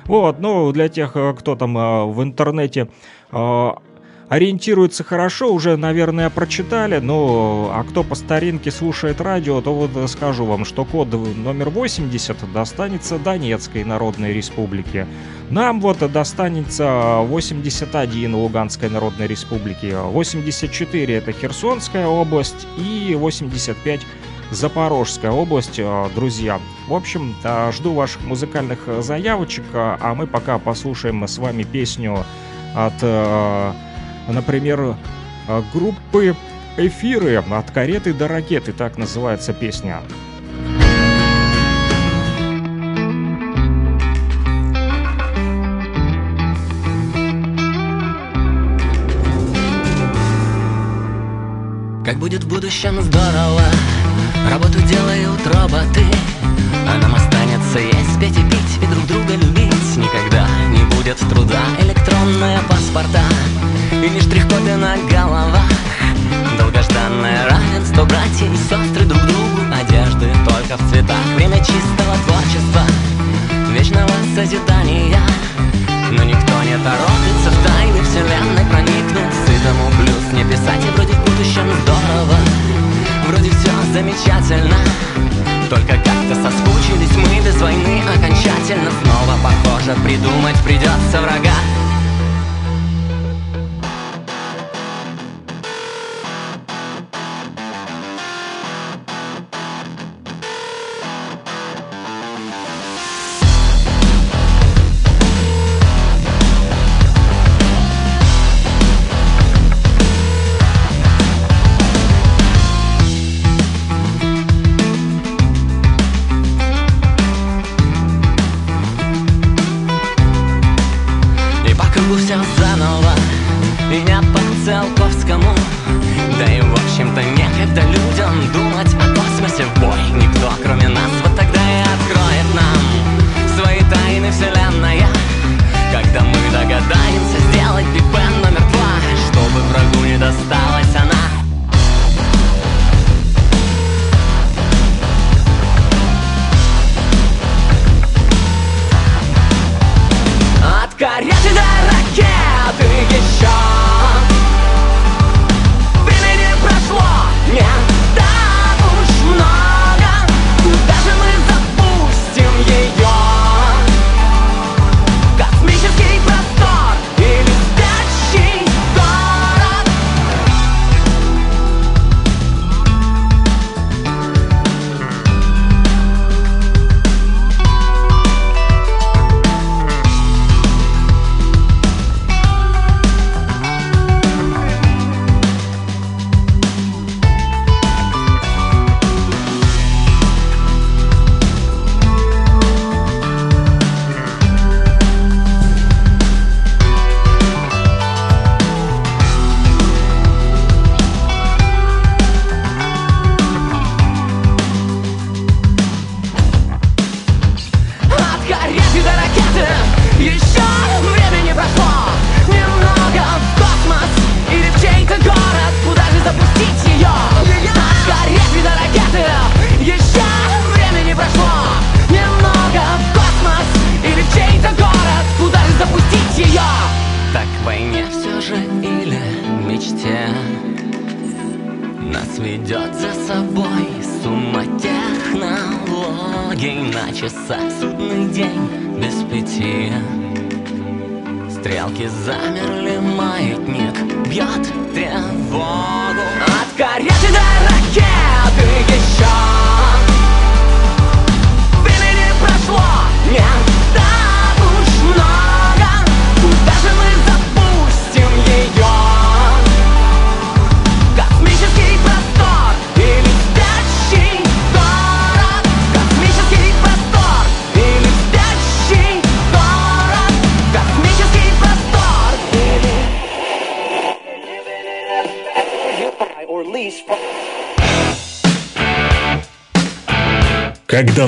Вот, ну, для тех, кто там э, в интернете э, ориентируется хорошо, уже, наверное, прочитали, но а кто по старинке слушает радио, то вот скажу вам, что код номер 80 достанется Донецкой Народной Республике. Нам вот достанется 81 Луганской Народной Республики, 84 это Херсонская область и 85 Запорожская область, друзья. В общем, жду ваших музыкальных заявочек, а мы пока послушаем с вами песню от например, э, группы «Эфиры» от кареты до ракеты, так называется песня. Как будет в будущем здорово Работу делают роботы А нам останется есть, петь и пить И друг друга любить Никогда не будет труда Электронные паспорта или штрих-коды на головах. Долгожданное равенство Братья и сестры друг другу Одежды только в цветах. Время чистого творчества Вечного созидания. Но никто не торопится в тайны вселенной проникнуть. Сытому плюс не писать И вроде в будущем здорово. Вроде все замечательно. Только как-то соскучились мы без войны Окончательно. Снова похоже Придумать придется врага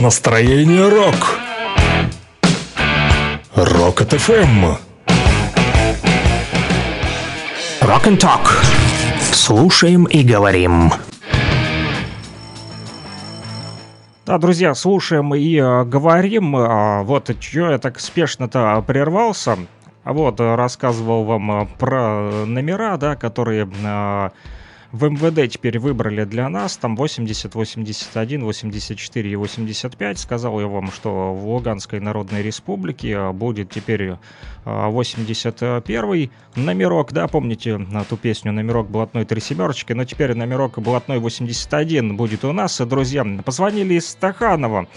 настроение рок. Рок от ФМ. Rock and Talk. Слушаем и говорим. Да, друзья, слушаем и э, говорим. А, вот чё я так спешно-то прервался. А Вот, э, рассказывал вам э, про номера, да, которые э, в МВД теперь выбрали для нас. Там 80, 81, 84 и 85. Сказал я вам, что в Луганской Народной Республике э, будет теперь э, 81 номерок, да, помните э, ту песню «Номерок блатной три семерочки», но теперь номерок блатной 81 будет у нас. Друзья, позвонили из Стаханова,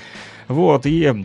вот, и а,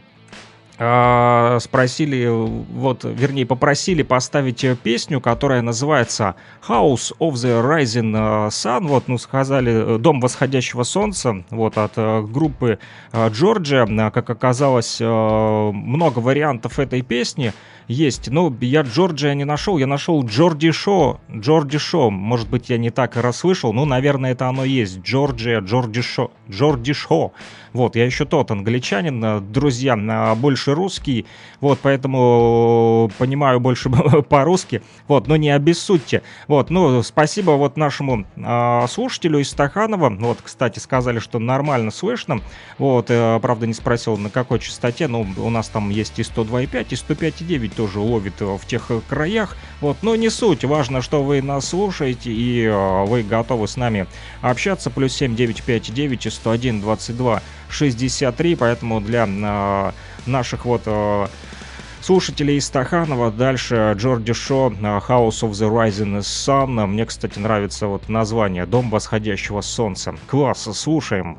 спросили, вот, вернее, попросили поставить песню, которая называется House of the Rising Sun, вот, ну, сказали, э, Дом восходящего солнца, вот, от э, группы Джорджия, Э, как оказалось, много вариантов этой песни есть, ну, я Джорджия не нашел, я нашел Джорди Шо, Джорди Шо, может быть, я не так и расслышал, ну, наверное, это оно есть, Джорджия, Джорди Шо, Джорди Шо, вот, я еще тот англичанин, э, друзья, э, больше русский, вот, поэтому понимаю больше по-русски, вот, но не обессудьте. Вот, ну, спасибо вот нашему э, слушателю из Стаханова, вот, кстати, сказали, что нормально слышно, вот, э, правда, не спросил, на какой частоте, но у нас там есть и 102,5, и 105,9 тоже ловит э, в тех э, краях, вот, но не суть, важно, что вы нас слушаете, и э, вы готовы с нами общаться, плюс 7 959 и 101 22 63, поэтому для наших вот слушателей из Стаханова, дальше Джорди Шо, House of the Rising Sun, мне, кстати, нравится вот название «Дом восходящего солнца». Класс, слушаем.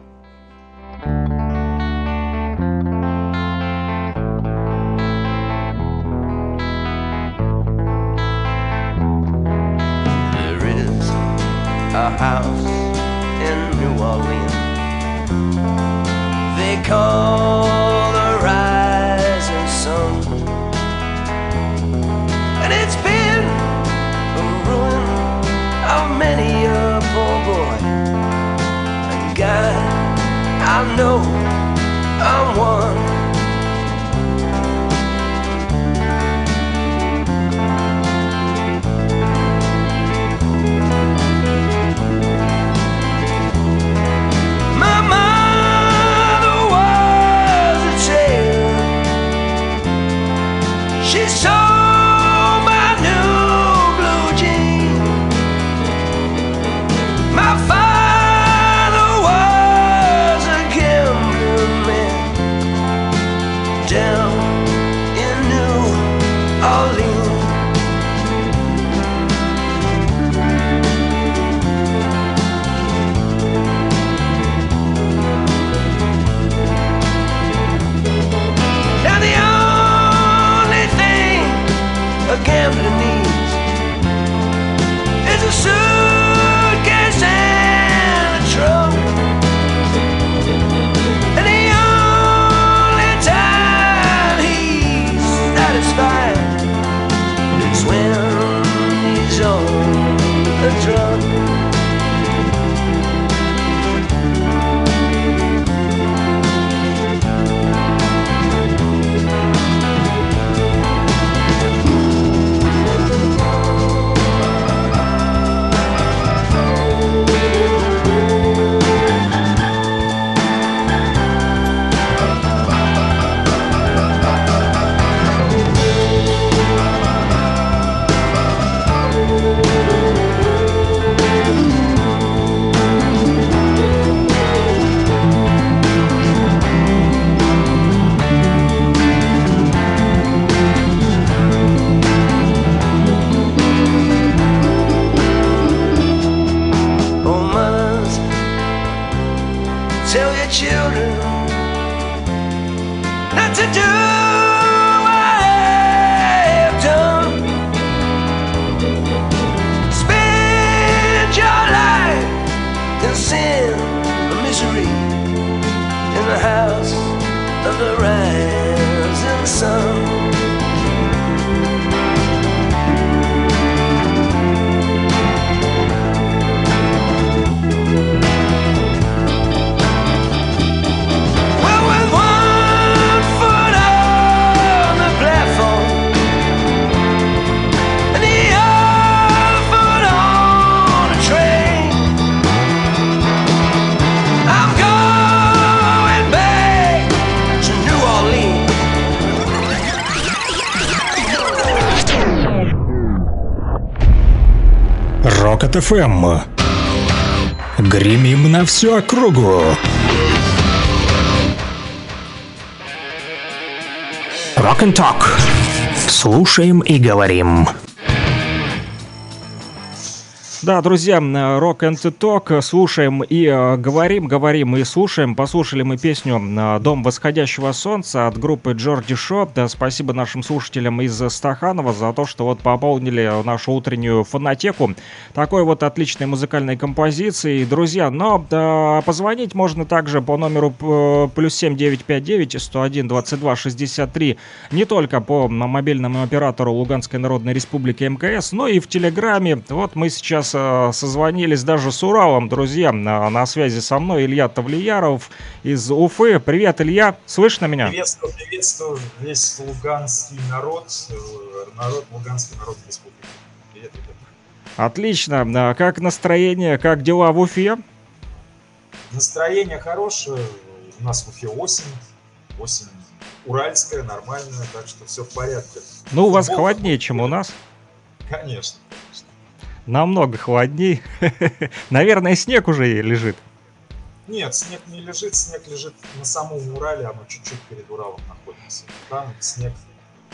There a house in New Orleans they call the rising sun, and it's been the ruin of many a poor boy. And God, I know I'm one. Рокот ФМ. Гремим на всю округу. Talk. Слушаем и говорим. Да, друзья, Rock and Talk, слушаем и э, говорим, говорим и слушаем. Послушали мы песню э, «Дом восходящего солнца» от группы Джорди Шо. Да, спасибо нашим слушателям из Стаханова за то, что вот пополнили нашу утреннюю фонотеку такой вот отличной музыкальной композицией. Друзья, но да, позвонить можно также по номеру э, плюс 7959 101 22 63 не только по мобильному оператору Луганской Народной Республики МКС, но и в Телеграме. Вот мы сейчас э, созвонились даже с Уралом, друзья. На, на связи со мной Илья Тавлияров из Уфы. Привет, Илья. Слышно меня? Приветствую, приветствую весь луганский народ, э, народ Луганской Народной Республики. Привет, ребята. Отлично. А Как настроение, как дела в Уфе? Настроение хорошее, у нас в Уфе осень, осень уральская, нормальная, так что все в порядке. Ну, у вас холоднее, чем у нас. Конечно, конечно. Намного холоднее. Наверное, снег уже лежит. Нет, снег не лежит, снег лежит на самом Урале, а мы чуть-чуть перед Уралом находимся. Там снег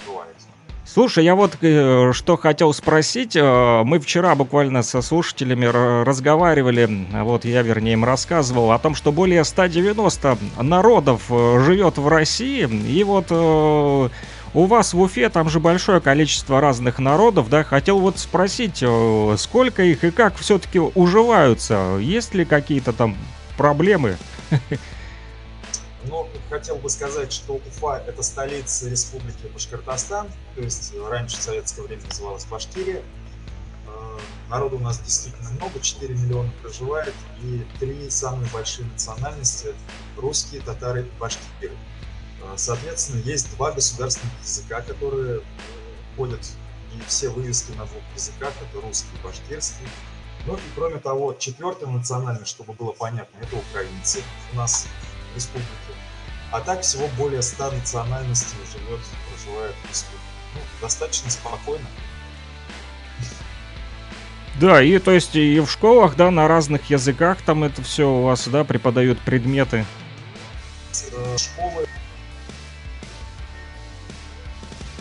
бывает. Слушай, я вот э, что хотел спросить. Э, Мы вчера буквально со слушателями разговаривали, вот я, вернее, им рассказывал о том, что более 190 народов э, живет в России. И вот э, у вас в Уфе там же большое количество разных народов, да? Хотел вот спросить, э, сколько их и как все-таки уживаются? Есть ли какие-то там проблемы? Но хотел бы сказать, что Уфа – это столица республики Башкортостан, то есть раньше в советское время называлась Башкирия. Э, Народу у нас действительно много, 4 миллиона проживает, и три самые большие национальности – русские, татары и башкиры. Э, Соответственно, есть два государственных языка, которые э, ходят, и все вывески на двух языках – это русский и башкирский. Ну и кроме того, четвертая национальность, чтобы было понятно, это украинцы у нас в республике. А так всего более 100 национальностей живет, проживает в республике. Ну, достаточно спокойно. Да, и то есть и в школах, да, на разных языках там это все у вас, да, преподают предметы. Э, Школы...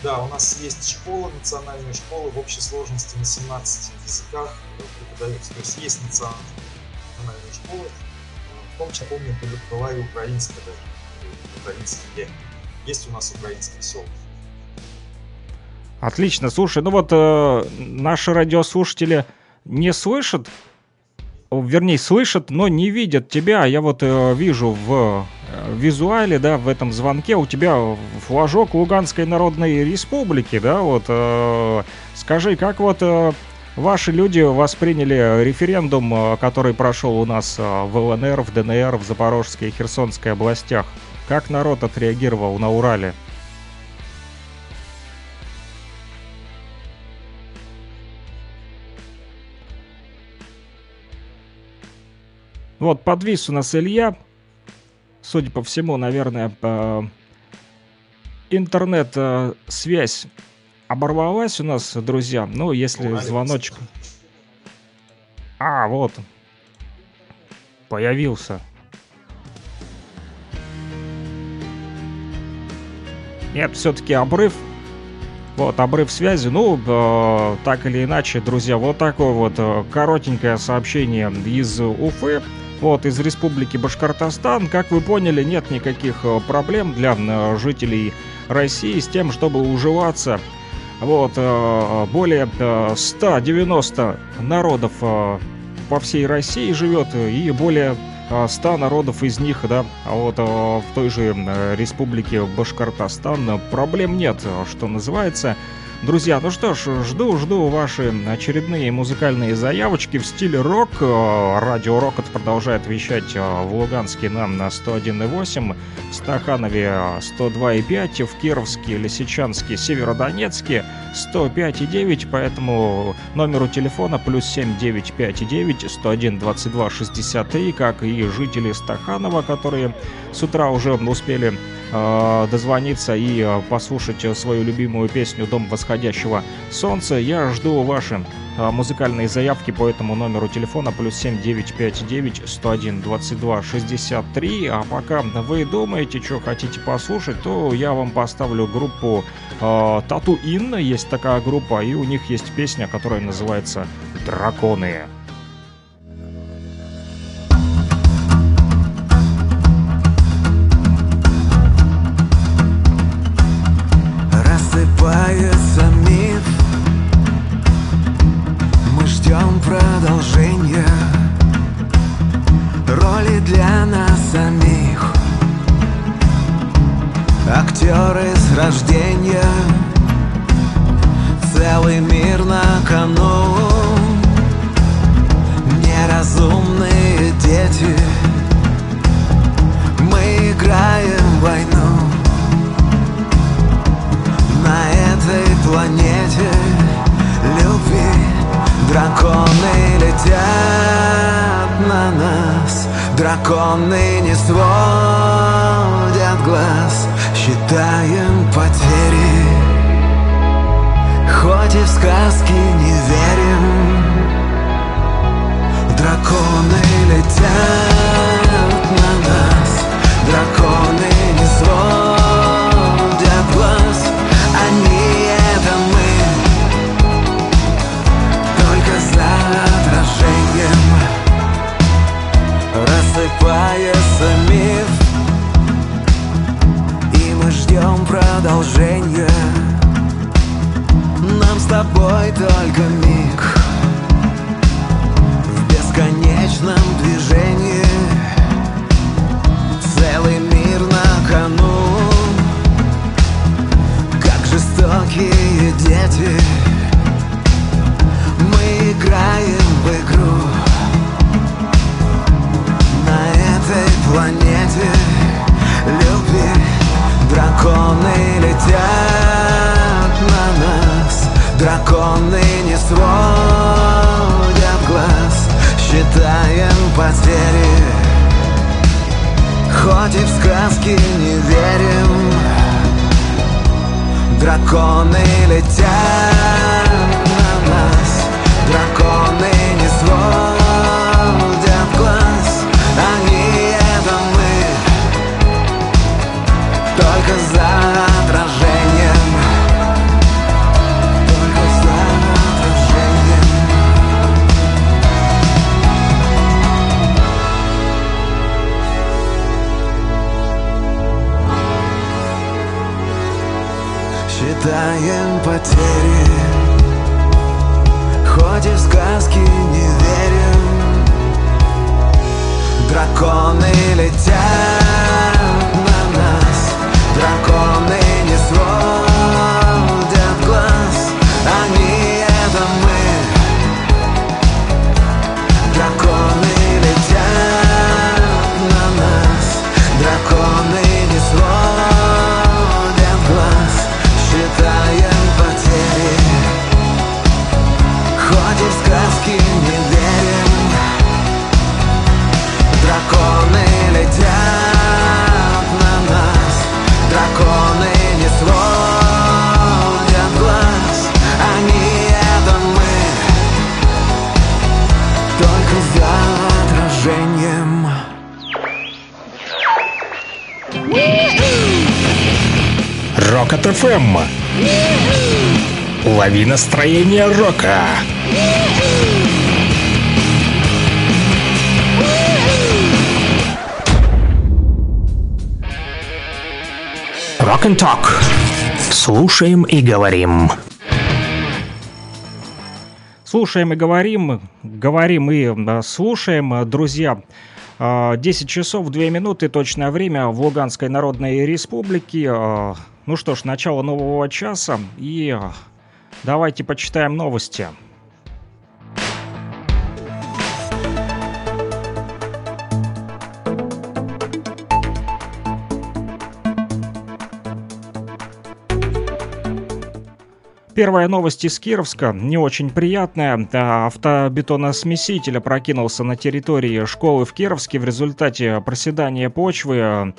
Да, у нас есть школа, национальные школы в общей сложности на 17 языках преподаются. То есть есть национальные школы, в том числе, помню, была- и украинская даже, украинский день. Есть у нас украинский сел. Отлично, слушай, ну вот э, наши радиослушатели не слышат, вернее, слышат, но не видят тебя. Я вот э, вижу в визуале, да, в этом звонке у тебя флажок Луганской Народной Республики, да, вот. э, скажи, как вот э, Ваши люди восприняли референдум, э, который прошел у нас э, в ЛНР, в ДНР, в Запорожской и Херсонской областях. Как народ отреагировал на Урале? Вот, подвис у нас Илья. Судя по всему, наверное, интернет-связь оборвалась у нас, друзья. Ну, если Ой, звоночек... А, вот. Появился. Нет, все-таки обрыв. Вот, обрыв связи. Ну, э, так или иначе, друзья, вот такое вот э, коротенькое сообщение из Уфы. Вот, из республики Башкортостан. Как вы поняли, нет никаких э, проблем для э, жителей России с тем, чтобы уживаться вот, э, более 190 э, народов по всей России живет, и более 100 народов из них, да, а вот в той же республике Башкортостан проблем нет, что называется. Друзья, ну что ж, жду-жду ваши очередные музыкальные заявочки в стиле рок. Э, Радио Рокот продолжает вещать э, в Луганске нам на 101,8, в Стаханове 102,5, в Кировске, Лисичанске, Северодонецке 105,9, поэтому номеру телефона плюс 7959 101 22 63, как и жители Стаханова, которые с утра уже успели э, дозвониться и э, послушать свою любимую песню «Дом восходящего солнца». Я жду ваши э, музыкальные заявки по этому номеру телефона плюс 7959 101 22 63. А пока вы думаете, что хотите послушать, то я вам поставлю группу э, Тату Инна. Есть такая группа, и у них есть песня, которая называется «Драконы». ФМ. Лови настроение рока. Rock and Talk. Слушаем и говорим. Слушаем и говорим, говорим и слушаем, друзья. Э, 10 часов 2 минуты точное время в Луганской Народной Республике. Э, Ну что ж, начало нового часа и э, давайте почитаем новости. Первая новость из Кировска, не очень приятная. Да, Автобетоносмеситель опрокинулся на территории школы в Кировске в результате проседания почвы э,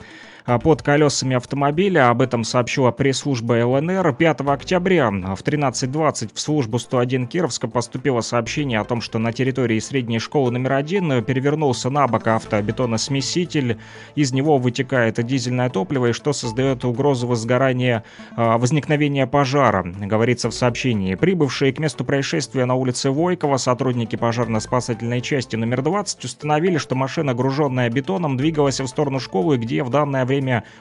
под колесами автомобиля. Об этом сообщила пресс-служба ЛНР. 5 октября в 13.20 в службу 101 Кировска поступило сообщение о том, что на территории средней школы номер один перевернулся на бок автобетоносмеситель. Из него вытекает дизельное топливо, и что создает угрозу возгорания, э, возникновения пожара, говорится в сообщении. Прибывшие к месту происшествия на улице Войкова сотрудники пожарно-спасательной части номер 20 установили, что машина, груженная бетоном, двигалась в сторону школы, где в данное время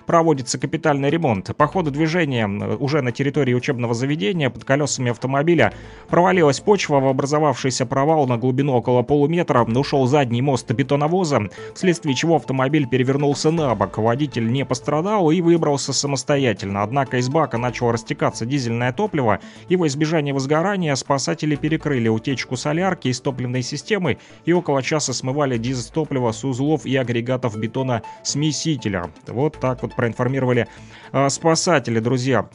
проводится капитальный ремонт. По ходу движения уже на территории учебного заведения под колесами автомобиля провалилась почва в образовавшийся провал на глубину около полуметра, ушел задний мост бетоновоза, вследствие чего автомобиль перевернулся на бок. Водитель не пострадал и выбрался самостоятельно, однако из бака начало растекаться дизельное топливо, и во избежание возгорания спасатели перекрыли утечку солярки из топливной системы и около часа смывали дизтопливо с узлов и агрегатов бетона смесителя. Вот так вот проинформировали э, спасатели, друзья.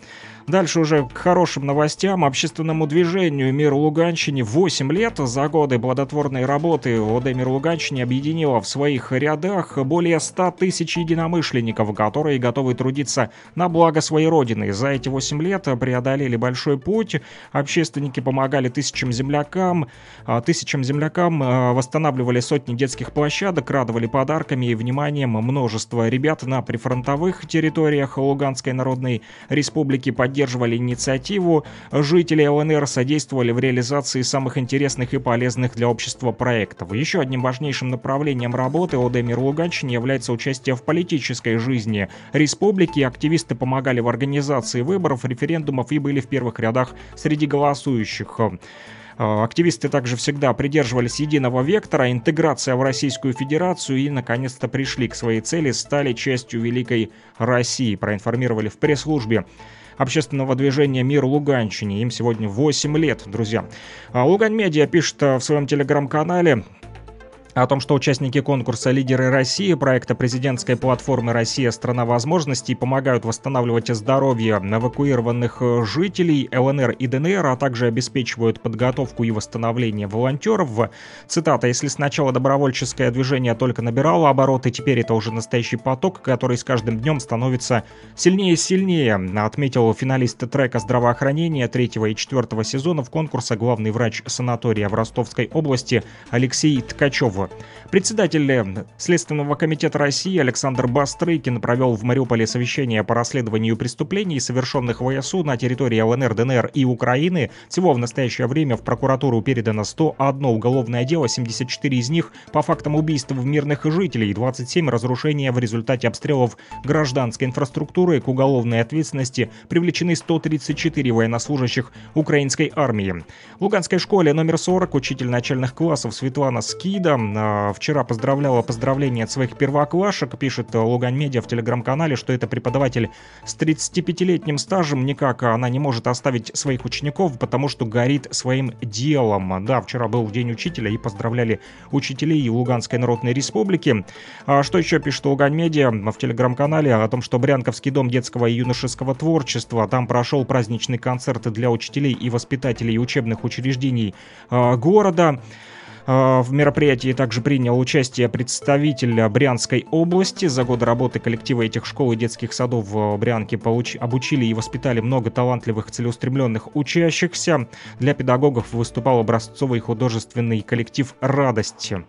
Дальше уже к хорошим новостям. Общественному движению «Мир Луганщине» 8 лет. За годы плодотворной работы ОД «Мир Луганщине» объединила в своих рядах более 100 тысяч единомышленников, которые готовы трудиться на благо своей родины. За эти 8 лет преодолели большой путь. Общественники помогали тысячам землякам. а, Тысячам землякам а, восстанавливали сотни детских площадок, радовали подарками и вниманием множество ребят на прифронтовых территориях Луганской Народной Республики поддерживали инициативу жителей ЛНР, содействовали в реализации самых интересных и полезных для общества проектов. Еще одним важнейшим направлением работы ОД «Мир Луганщине» является участие в политической жизни республики. Активисты помогали в организации выборов, референдумов и были в первых рядах среди голосующих. Э, Активисты также всегда придерживались единого вектора, интеграция в Российскую Федерацию и, наконец-то, пришли к своей цели, стали частью Великой России, проинформировали в пресс-службе общественного движения «Мир Луганщине». Им сегодня 8 лет, друзья. А Лугань Медиа пишет э, в своем телеграм-канале, о том, что участники конкурса «Лидеры России» проекта президентской платформы «Россия. Страна возможностей» помогают восстанавливать здоровье эвакуированных э, жителей ЛНР и ДНР, а также обеспечивают подготовку и восстановление волонтеров. Цитата «Если сначала добровольческое движение только набирало обороты, теперь это уже настоящий поток, который с каждым днем становится сильнее и сильнее», отметил финалист трека здравоохранения третьего и четвертого сезонов конкурса главный врач санатория в Ростовской области Алексей Ткачев. Председатель Следственного комитета России Александр Бастрыкин провел в Мариуполе совещание по расследованию преступлений, совершенных в ВСУ на территории ЛНР, ДНР и Украины. Всего в настоящее время в прокуратуру передано 101 уголовное дело, 74 из них по фактам убийств мирных жителей, 27 разрушения в результате обстрелов гражданской инфраструктуры. К уголовной ответственности привлечены 134 военнослужащих украинской армии. В Луганской школе номер 40 учитель начальных классов Светлана Скида а, вчера поздравляла поздравления от своих первоклашек, пишет Лугань Медиа в телеграм-канале, что это преподаватель с 35-летним стажем, никак она не может оставить своих учеников, потому что горит своим делом. Да, вчера был День учителя и поздравляли учителей Луганской Народной Республики. А что еще пишет Лугань Медиа в телеграм-канале о том, что Брянковский дом детского и юношеского творчества, там прошел праздничный концерт для учителей и воспитателей учебных учреждений а, города. А, В мероприятии также принял участие представитель Брянской области. За годы работы коллектива этих школ и детских садов в Брянке получ- обучили и воспитали много талантливых, целеустремленных учащихся. Для педагогов выступал образцовый художественный коллектив «Радости».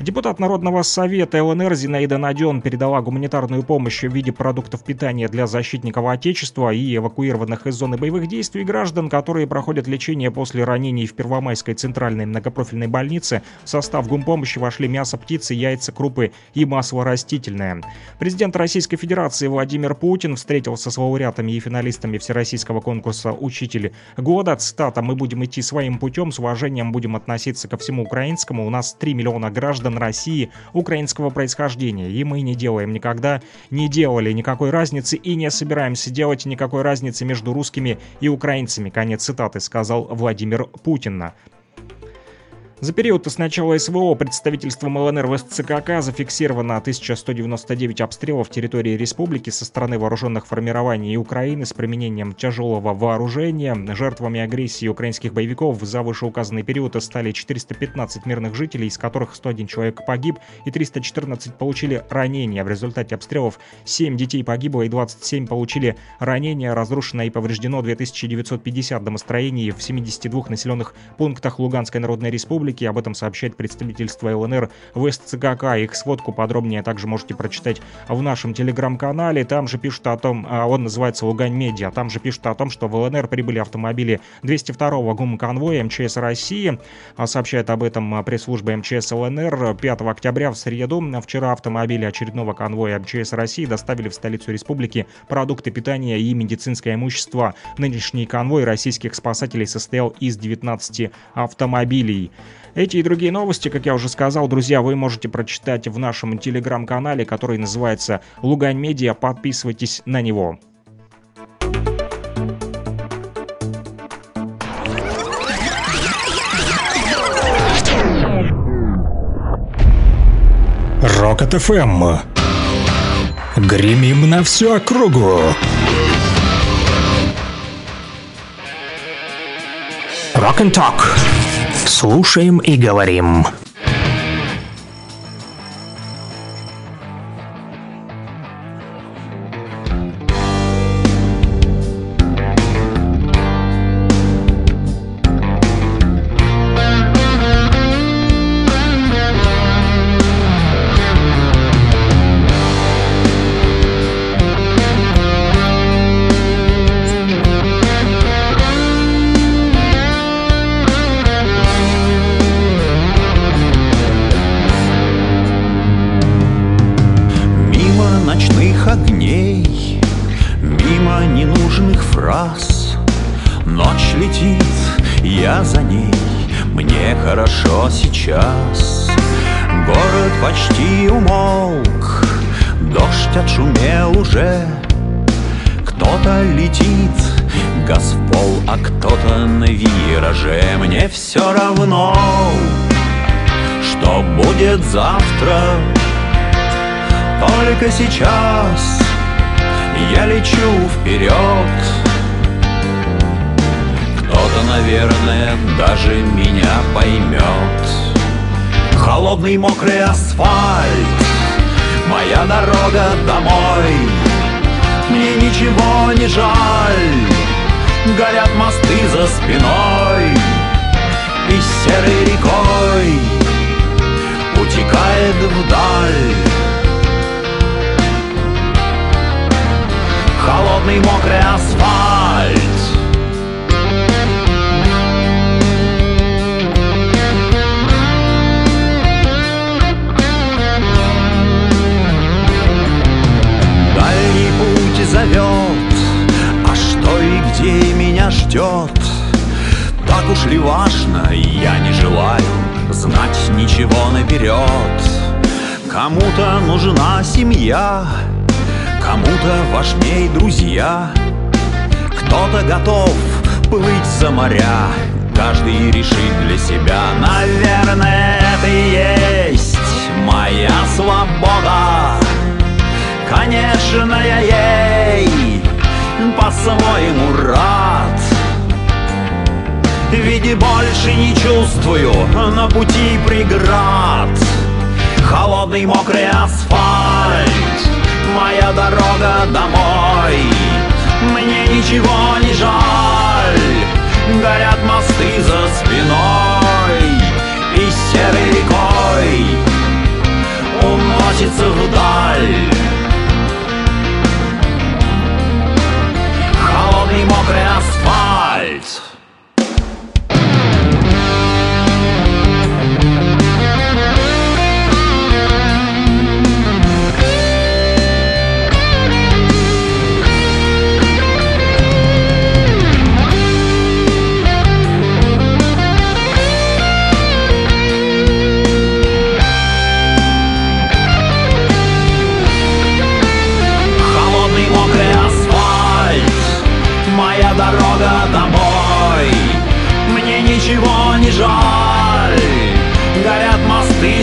Депутат Народного совета ЛНР Зинаида Наден передала гуманитарную помощь в виде продуктов питания для защитников Отечества и эвакуированных из зоны боевых действий граждан, которые проходят лечение после ранений в Первомайской центральной многопрофильной больнице. В состав гумпомощи вошли мясо птицы, яйца, крупы и масло растительное. Президент Российской Федерации Владимир Путин встретился с лауреатами и финалистами Всероссийского конкурса «Учитель года». Цитата «Мы будем идти своим путем, с уважением будем относиться ко всему украинскому. У нас 3 миллиона граждан России украинского происхождения, и мы не делаем никогда, не делали никакой разницы и не собираемся делать никакой разницы между русскими и украинцами. Конец цитаты сказал Владимир Путин. За период с начала СВО представительством ЛНР в СЦКК зафиксировано 1199 обстрелов территории республики со стороны вооруженных формирований Украины с применением тяжелого вооружения. Жертвами агрессии украинских боевиков за вышеуказанный период стали 415 мирных жителей, из которых 101 человек погиб и 314 получили ранения. В результате обстрелов 7 детей погибло и 27 получили ранения. Разрушено и повреждено 2950 домостроений в 72 населенных пунктах Луганской Народной Республики республики. Об этом сообщает представительство ЛНР в СЦКК. Их сводку подробнее также можете прочитать в нашем телеграм-канале. Там же пишут о том, а, он называется Лугань Медиа, там же пишут о том, что в ЛНР прибыли автомобили 202-го ГУМ-конвоя МЧС России. А, сообщает об этом а, пресс-служба МЧС ЛНР 5 октября в среду. Вчера автомобили очередного конвоя МЧС России доставили в столицу республики продукты питания и медицинское имущество. Нынешний конвой российских спасателей состоял из 19 автомобилей. Эти и другие новости, как я уже сказал, друзья, вы можете прочитать в нашем телеграм-канале, который называется Лугань Медиа. Подписывайтесь на него. Рокот ФМ. Гремим на всю округу. Rock and Talk. Слушаем и говорим. Все равно, что будет завтра. Только сейчас я лечу вперед Кто-то, наверное, даже меня поймет Холодный мокрый асфальт Моя дорога домой. Мне ничего не жаль Горят мосты за спиной И серой рекой Утекает вдаль. Холодный мокрый асфальт. Дальний путь зовет, а что и где меня ждет Так уж ли важно, я не желаю знать ничего наперед. Кому-то нужна семья, Кому-то важней друзья. Кто-то готов плыть за моря Каждый решит для себя. Наверное, это и есть моя свобода. Конечно, я ей по-своему рад ведь больше не чувствую. На пути преград. Холодный мокрый асфальт. Моя дорога домой. Мне ничего не жаль. Горят мосты за спиной. И серый рекой Уносится вдаль. Холодный мокрый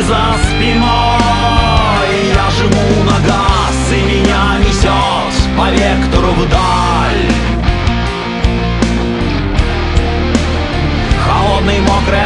за спиной. Я жму на газ и меня несет по вектору вдаль. Холодный мокрый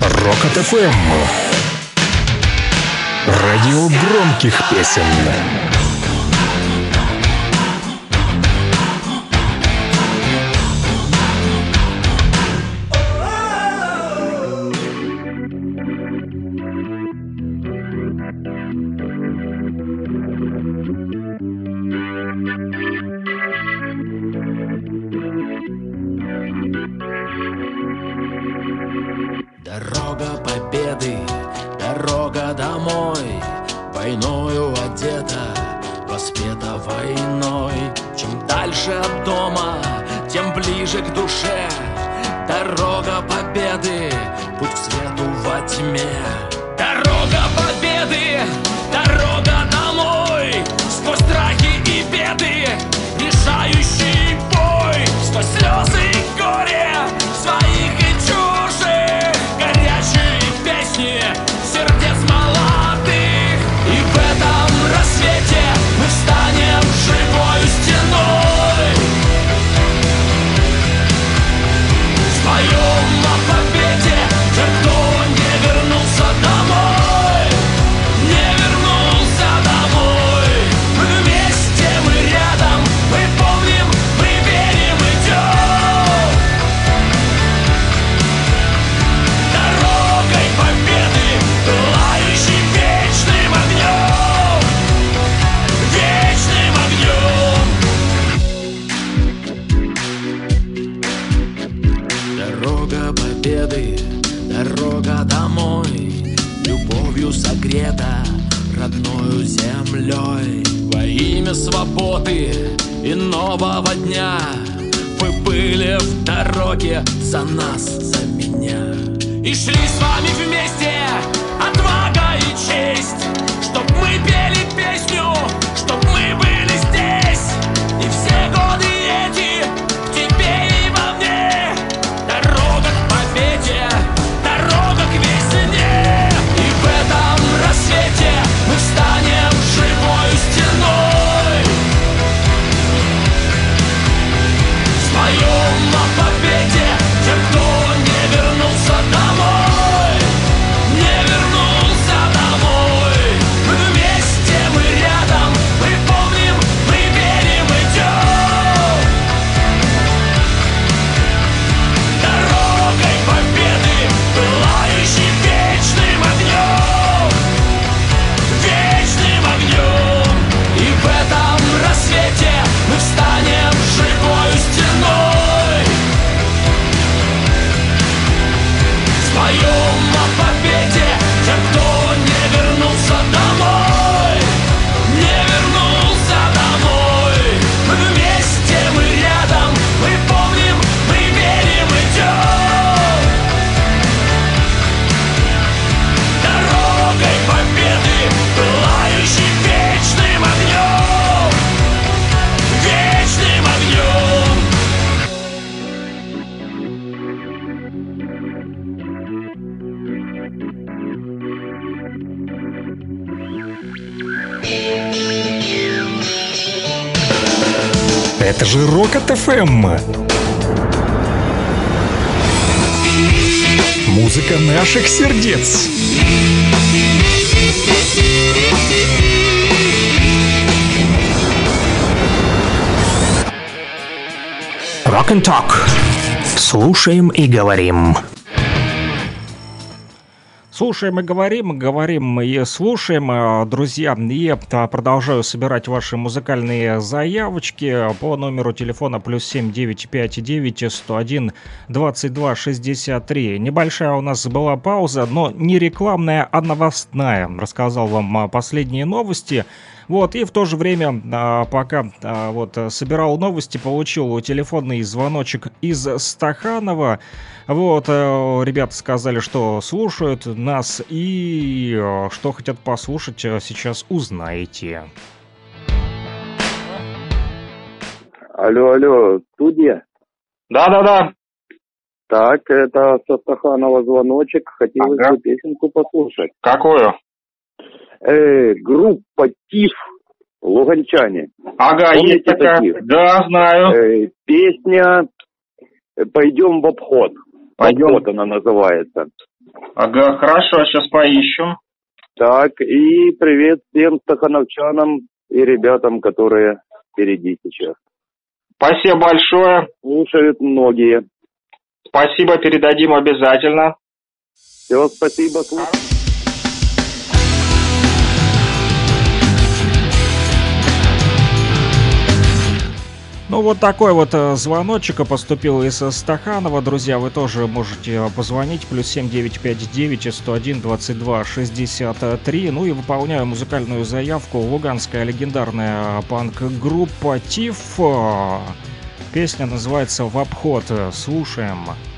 Рок ФМ. Радио громких песен. же Рокот ФМ. Эм. Музыка наших сердец. Rock and Talk. Слушаем и говорим. Слушаем и говорим, говорим и слушаем. Э, друзья, и э, продолжаю собирать ваши музыкальные заявочки по номеру телефона плюс 7959 101 22 63. Небольшая у нас была пауза, но не рекламная, а новостная. Рассказал вам э, последние новости. Вот, и в то же время, а, пока а, вот собирал новости, получил телефонный звоночек из Стаханова. Вот, э, ребята сказали, что слушают нас и э, что хотят послушать, э, сейчас узнаете. Алло, алло, студия? Да-да-да. Так, это со Стаханова звоночек. Хотелось Ага. бы песенку послушать. Какую? Э, группа ТИФ, Луганчане. Ага, Помните есть такая. таких? Да, знаю. Э, песня «Пойдем в обход». Пойдем. Обход она называется. Ага, хорошо, сейчас поищем. Так, и привет всем стахановчанам и ребятам, которые впереди сейчас. Спасибо большое. Слушают многие. Спасибо, передадим обязательно. Все, спасибо. слушаю. Ну, вот такой вот э, звоночек поступил из э, Стаханова. Друзья, вы тоже можете э, позвонить. Плюс 7959 101 22 63. Ну и выполняю музыкальную заявку. Луганская легендарная панк-группа ТИФ. Э, Песня называется «В обход». Слушаем. Пойдем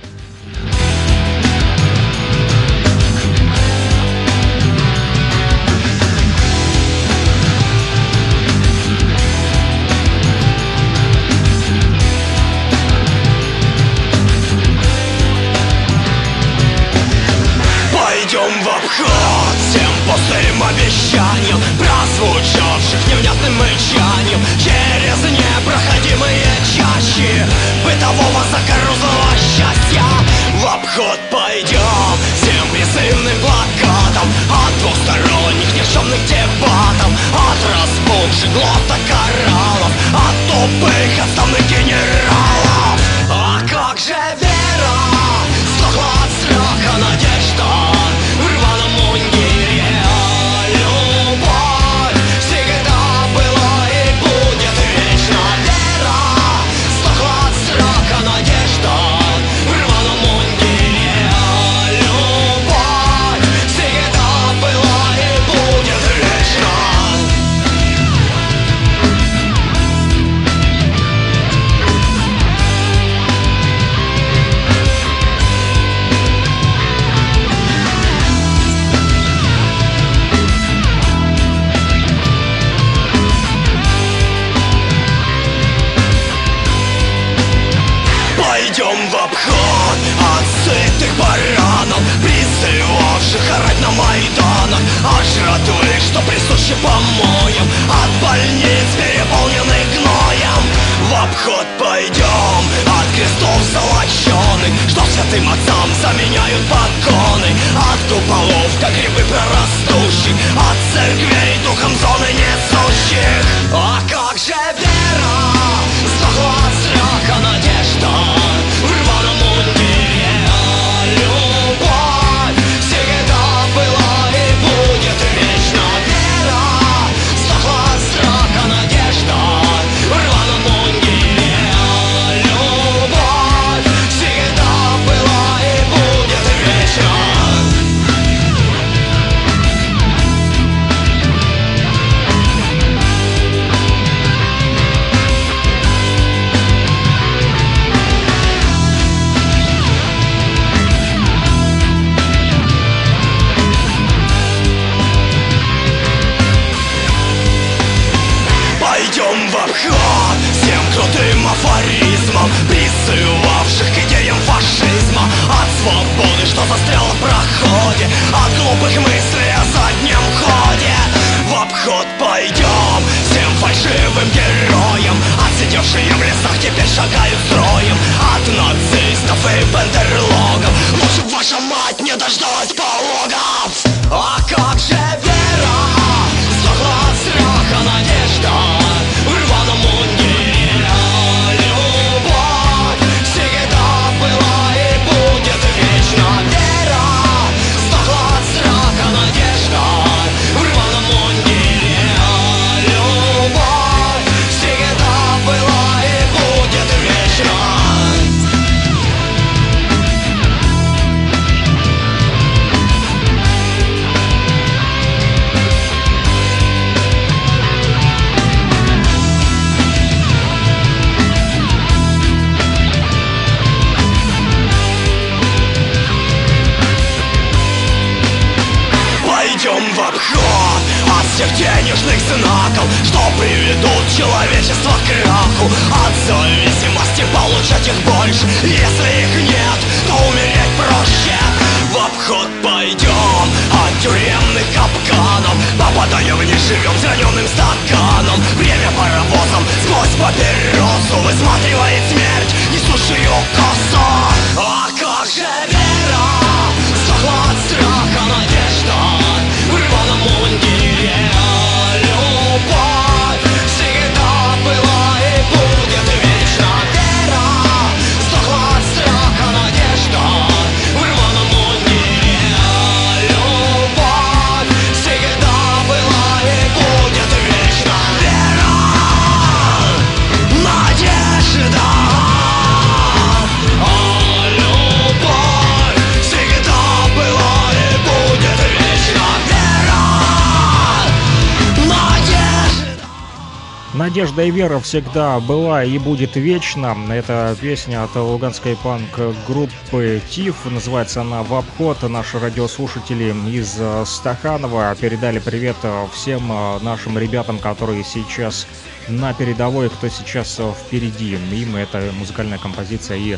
И вера всегда была и будет вечна. Это песня от луганской панк-группы ТИФ. Называется она «В обход». Наши радиослушатели из э, Стаханова передали привет э, всем э, нашим ребятам, которые сейчас на передовой, кто сейчас впереди. Им эта музыкальная композиция и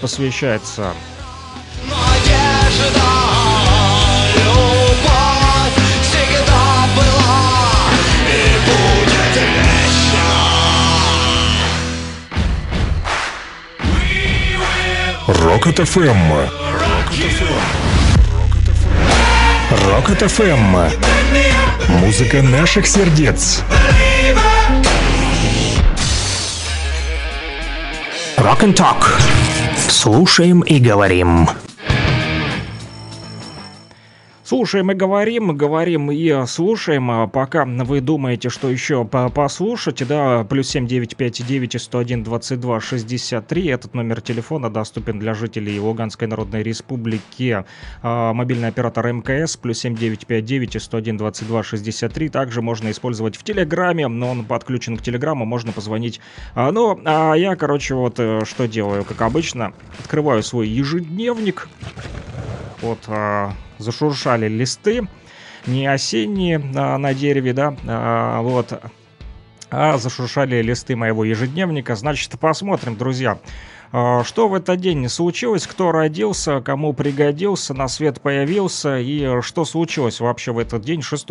посвящается. Рокот ФМ. Рокот ФМ. Музыка наших сердец. Rock and Talk. Слушаем и говорим. Слушаем и говорим, говорим и слушаем. А Пока вы думаете, что еще по- послушать, да, плюс 7959 и 101 22 63. Этот номер телефона доступен для жителей Луганской Народной Республики. А, Мобильный оператор МКС плюс 7959 и 101 22 63. Также можно использовать в Телеграме, но он подключен к Телеграмму, можно позвонить. А, Ну, а я, короче, вот э, что делаю, как обычно, открываю свой ежедневник, вот зашуршали листы, не осенние а, на дереве, да, а, вот, а зашуршали листы моего ежедневника. Значит, посмотрим, друзья, а, что в этот день случилось, кто родился, кому пригодился, на свет появился и что случилось вообще в этот день, 6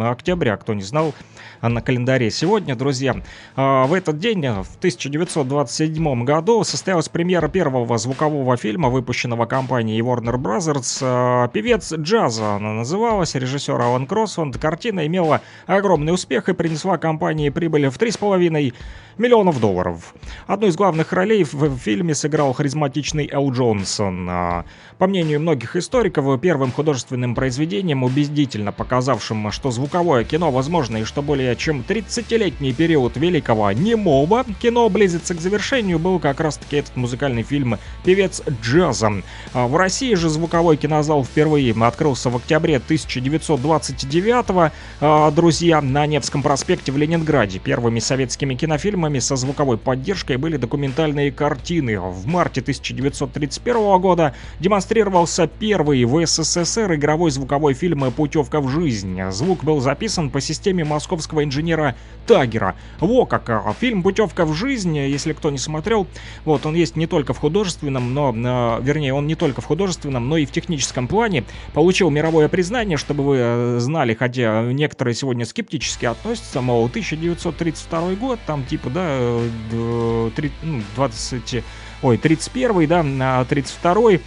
октября, кто не знал, а на календаре сегодня, друзья. А, В этот день, в 1927 году, состоялась премьера первого звукового фильма, выпущенного компанией Warner Brothers. А, «Певец джаза» она называлась, режиссер Алан Кроссфонд. Картина имела огромный успех и принесла компании прибыль в 3,5 миллионов долларов. Одну из главных ролей в фильме сыграл харизматичный Эл Джонсон. А, По мнению многих историков, первым художественным произведением, убедительно показавшим, что звуковое кино возможно и что более чем 30-летний период великого немого кино близится к завершению, был как раз-таки этот музыкальный фильм «Певец джаза». А В России же звуковой кинозал впервые открылся в октябре 1929 а, друзья, на Невском проспекте в Ленинграде. Первыми советскими кинофильмами со звуковой поддержкой были документальные картины. В марте 1931 года демонстрировался первый в СССР игровой звуковой фильм «Путевка в жизнь». Звук был записан по системе московского инженера Тагера. Во как! а, Фильм «Путевка в жизнь», если кто не смотрел, вот он есть не только в художественном, но, а, вернее, он не только в художественном, но и в техническом плане. Получил мировое признание, чтобы вы э, знали, хотя некоторые сегодня скептически относятся, мол, 1932 год, там типа, да, э, д- три- ну, 20, ой, 31, да, а 32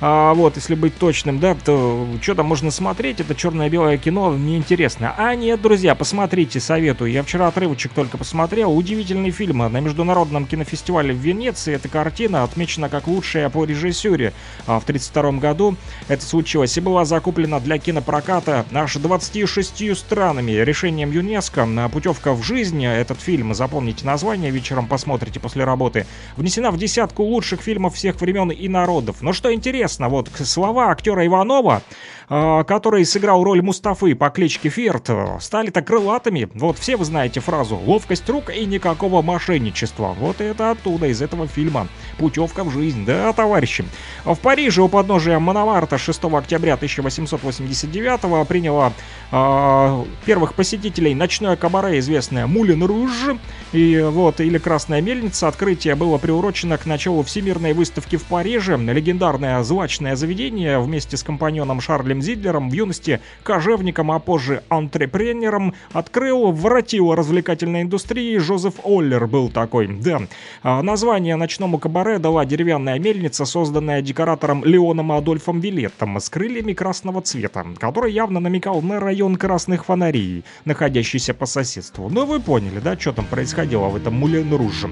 а, вот, если быть точным, да, то что там можно смотреть, это черно-белое кино, неинтересно. А нет, друзья, посмотрите, советую. Я вчера отрывочек только посмотрел. Удивительный фильм на Международном кинофестивале в Венеции. Эта картина отмечена как лучшая по режиссуре. А в 1932 году это случилось и была закуплена для кинопроката аж 26 странами. Решением ЮНЕСКО на путевка в жизнь, этот фильм, запомните название, вечером посмотрите после работы, внесена в десятку лучших фильмов всех времен и народов. Но что интересно, вот к- слова актера Иванова а, который сыграл роль Мустафы по кличке Ферт, стали-то крылатыми. Вот все вы знаете фразу «ловкость рук и никакого мошенничества». Вот это оттуда, из этого фильма. Путевка в жизнь, да, товарищи. В Париже у подножия Мономарта 6 октября 1889 приняло э, первых посетителей ночное кабаре, известное Мулин Руж. И вот, или Красная Мельница. Открытие было приурочено к началу Всемирной выставки в Париже. Легендарное злачное заведение вместе с компаньоном Шарлем Зидлером в юности кожевником, а позже антрепренером открыл воротило развлекательной индустрии Жозеф Оллер был такой, да. А, название ночному кабаре дала деревянная мельница, созданная декоратором Леоном Адольфом Вилеттом с крыльями красного цвета, который явно намекал на район красных фонарей, находящийся по соседству. Ну вы поняли, да, что там происходило в этом Мулен Руже.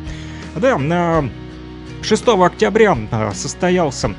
Да, на 6 октября а, состоялся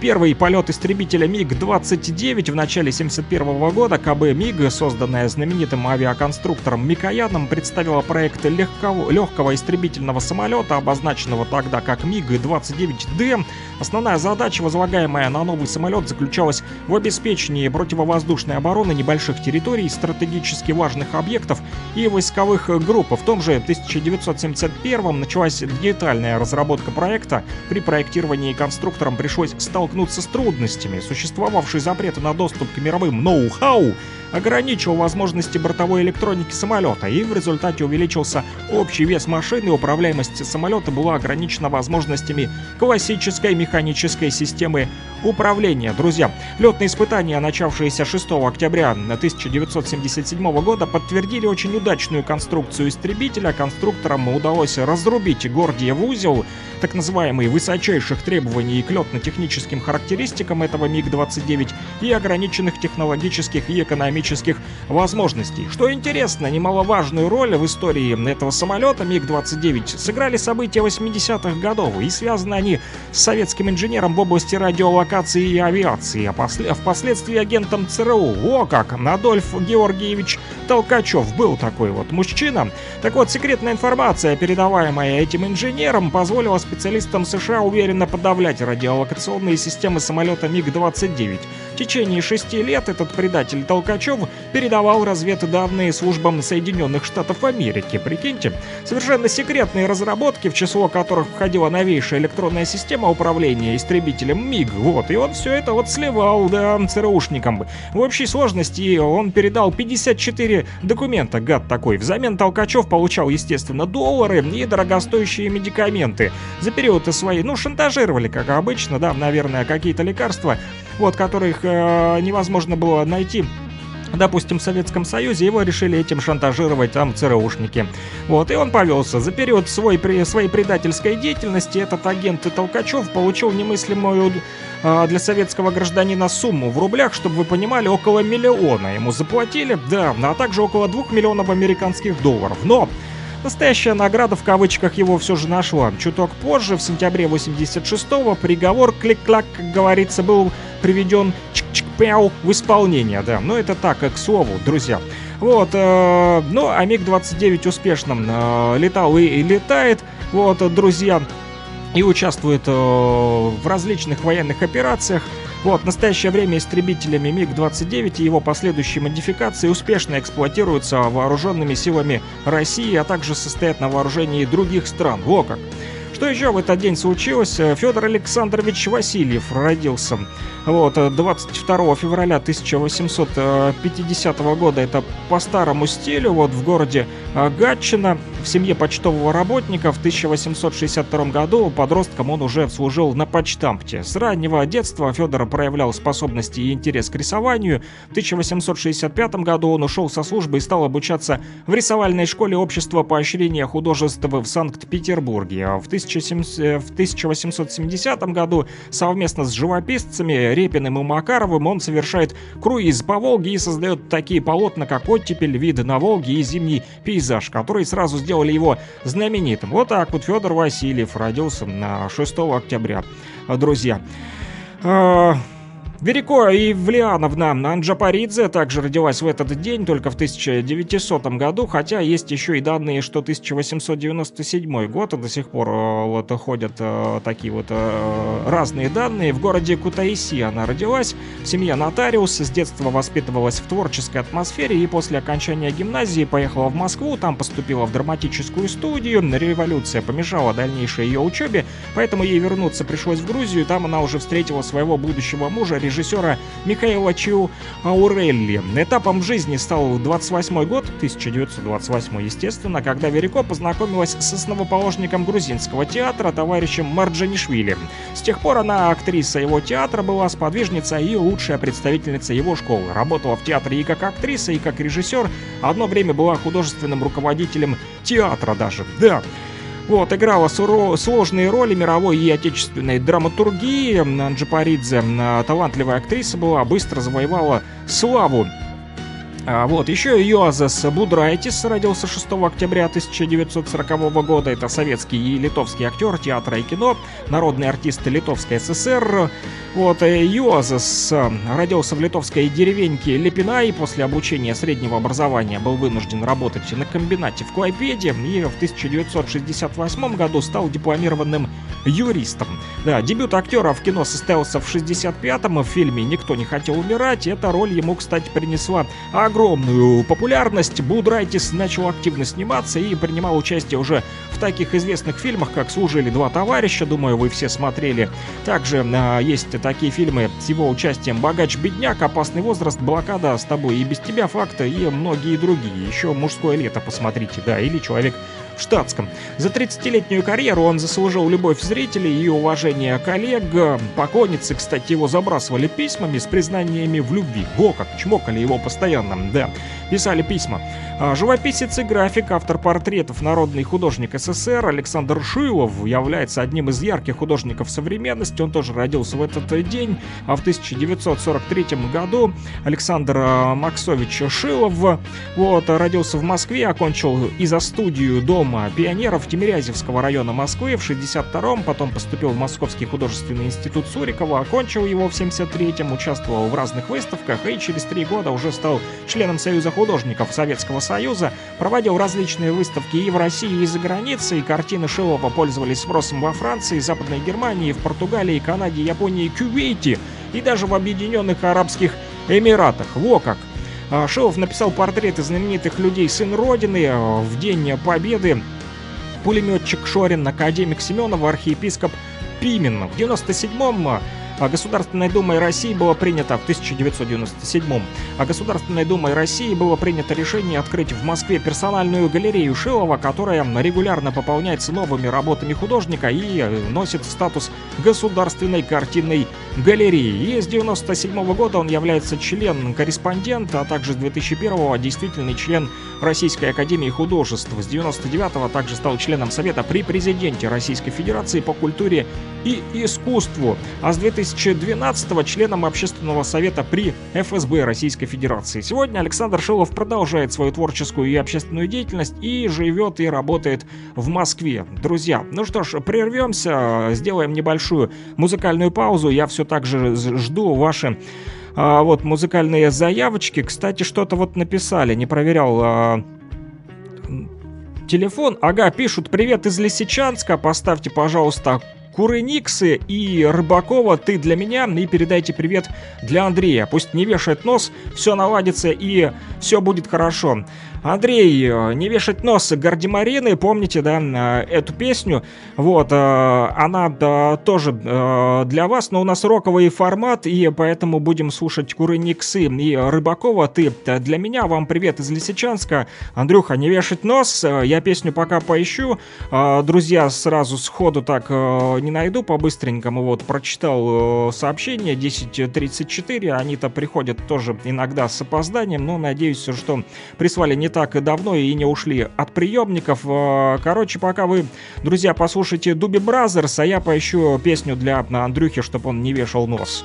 Первый полет истребителя МиГ-29 в начале 1971 года КБ МиГ, созданная знаменитым авиаконструктором Микояном, представила проект легкого, легкого истребительного самолета, обозначенного тогда как МиГ-29Д. Основная задача, возлагаемая на новый самолет, заключалась в обеспечении противовоздушной обороны небольших территорий, стратегически важных объектов и войсковых групп. В том же 1971 началась детальная разработка проекта. При проектировании конструктором пришлось столкнуться с трудностями. Существовавший запрет на доступ к мировым ноу-хау ограничил возможности бортовой электроники самолета, и в результате увеличился общий вес машины, управляемость самолета была ограничена возможностями классической механической системы управления. Друзья, летные испытания, начавшиеся 6 октября 1977 года, подтвердили очень удачную конструкцию истребителя. Конструкторам удалось разрубить Гордиев узел, так называемый высочайших требований к летно-техническим характеристикам этого МиГ-29 и ограниченных технологических и экономических возможностей. Что интересно, немаловажную роль в истории этого самолета МиГ-29 сыграли события 80-х годов, и связаны они с советским инженером в области радиолокации и авиации, а после, впоследствии агентом ЦРУ. О как! Адольф Георгиевич Толкачев был такой вот мужчина. Так вот, секретная информация, передаваемая этим инженером, позволила специалистам США уверенно подавлять радиолокационные системы самолета МиГ-29. Течение шести лет этот предатель Толкачев передавал разведданные службам Соединенных Штатов Америки. Прикиньте, совершенно секретные разработки, в число которых входила новейшая электронная система управления истребителем МиГ. Вот, и он все это вот сливал, да, ЦРУшникам. В общей сложности он передал 54 документа, гад такой. Взамен Толкачев получал, естественно, доллары и дорогостоящие медикаменты. За период своей, ну, шантажировали, как обычно, да, наверное, какие-то лекарства, вот, которых невозможно было найти Допустим, в Советском Союзе его решили этим шантажировать там ЦРУшники. Вот, и он повелся. За период свой, при, своей предательской деятельности этот агент Толкачев получил немыслимую э, для советского гражданина сумму в рублях, чтобы вы понимали, около миллиона ему заплатили, да, а также около двух миллионов американских долларов. Но Настоящая награда в кавычках его все же нашла. Чуток позже, в сентябре 86-го, приговор клик-клак, как говорится, был приведен чик-чик-пяу в исполнение, да. Но это так, к слову, друзья. Вот, э, ну, а МиГ-29 успешно э, летал и, и летает, вот, друзья, и участвует э, в различных военных операциях. Вот, в настоящее время истребителями МиГ-29 и его последующие модификации успешно эксплуатируются вооруженными силами России, а также состоят на вооружении других стран. Во как! Что еще в этот день случилось? Федор Александрович Васильев родился. Вот, 22 февраля 1850 года, это по старому стилю, вот в городе э, Гатчина, в семье почтового работника в 1862 году подростком он уже служил на почтампте. С раннего детства Федор проявлял способности и интерес к рисованию. В 1865 году он ушел со службы и стал обучаться в рисовальной школе общества поощрения художеств в Санкт-Петербурге. А В 1870 году совместно с живописцами Репиным и Макаровым он совершает круиз по Волге и создает такие полотна, как оттепель, виды на Волге и зимний пейзаж, которые сразу сделали его знаменитым. Вот так вот Федор Васильев родился на 6 октября. Друзья, Верико Ивлиановна Анджапаридзе также родилась в этот день, только в 1900 году, хотя есть еще и данные, что 1897 год, и до сих пор э, вот ходят э, такие вот э, разные данные. В городе Кутаиси она родилась, в семье нотариус, с детства воспитывалась в творческой атмосфере и после окончания гимназии поехала в Москву, там поступила в драматическую студию. Революция помешала дальнейшей ее учебе, поэтому ей вернуться пришлось в Грузию, там она уже встретила своего будущего мужа, режиссера Михаила Чиу Аурелли. Этапом жизни стал 28 год, 1928, естественно, когда Верико познакомилась с основоположником грузинского театра, товарищем Марджанишвили. С тех пор она актриса его театра была, сподвижница и лучшая представительница его школы. Работала в театре и как актриса, и как режиссер. Одно время была художественным руководителем театра даже. Да, вот, играла сложные роли мировой и отечественной драматургии. Анджипаридзе талантливая актриса была, быстро завоевала славу а, вот, еще Йозас Будрайтис родился 6 октября 1940 года. Это советский и литовский актер театра и кино, народный артист Литовской ССР. Вот, Йозас э, родился в литовской деревеньке Лепина и после обучения среднего образования был вынужден работать на комбинате в Клайпеде и в 1968 году стал дипломированным юристом. Да, дебют актера в кино состоялся в 65-м в фильме «Никто не хотел умирать». Эта роль ему, кстати, принесла огромную огромную популярность, Будрайтис начал активно сниматься и принимал участие уже в таких известных фильмах, как «Служили два товарища», думаю, вы все смотрели. Также а, есть такие фильмы с его участием «Богач-бедняк», «Опасный возраст», «Блокада», «С тобой и без тебя», «Факты» и многие другие. Еще «Мужское лето» посмотрите, да, или «Человек штатском. За 30-летнюю карьеру он заслужил любовь зрителей и уважение коллег. Покойницы, кстати, его забрасывали письмами с признаниями в любви. Во как, чмокали его постоянно, да. Писали письма. А, живописец и график, автор портретов, народный художник СССР Александр Шилов является одним из ярких художников современности. Он тоже родился в этот день, а в 1943 году Александр а, Максович Шилов вот, родился в Москве, окончил изо-студию Дом Дома пионеров Тимирязевского района Москвы в 62-м, потом поступил в Московский художественный институт Сурикова, окончил его в 73-м, участвовал в разных выставках и через три года уже стал членом Союза художников Советского Союза, проводил различные выставки и в России, и за границей, картины Шилова пользовались спросом во Франции, Западной Германии, в Португалии, Канаде, Японии, Кувейте и даже в Объединенных Арабских Эмиратах. Во как! А, Шилов написал портреты знаменитых людей «Сын Родины» а, в День Победы, пулеметчик Шорин, академик Семенов, архиепископ Пимен. В 97-м а Государственной Думой России было принято в 1997 а Государственной Думой России было принято решение открыть в Москве персональную галерею Шилова, которая регулярно пополняется новыми работами художника и носит статус государственной картинной галереи. И с 1997 года он является членом-корреспондент, а также с 2001 действительный член Российской Академии Художеств. С 99 также стал членом Совета при президенте Российской Федерации по культуре и искусству, а с 2012 членом Общественного совета при ФСБ Российской Федерации. Сегодня Александр Шилов продолжает свою творческую и общественную деятельность и живет и работает в Москве. Друзья, ну что ж, прервемся, сделаем небольшую музыкальную паузу. Я все так же жду ваши а, вот музыкальные заявочки. Кстати, что-то вот написали, не проверял а, телефон. Ага, пишут, привет из Лисичанска, поставьте, пожалуйста, Курыниксы и Рыбакова «Ты для меня» и передайте привет для Андрея. Пусть не вешает нос, все наладится и все будет хорошо. Андрей, э, не вешать нос Гардемарины, помните, да, э, эту песню? Вот, э, она да, тоже для вас, но у нас роковый формат, и поэтому будем слушать Курыниксы и Рыбакова. Ты для меня, вам привет из Лисичанска. Андрюха, не вешать нос, я песню пока поищу. Друзья, сразу сходу так не найду, по-быстренькому вот прочитал сообщение 10.34, они-то приходят тоже иногда с опозданием, но надеюсь, что прислали не не так давно и не ушли от приемников. Э, короче, пока вы, друзья, послушайте Doobie Brothers, а я поищу песню для Андрюхи, чтобы он не вешал нос.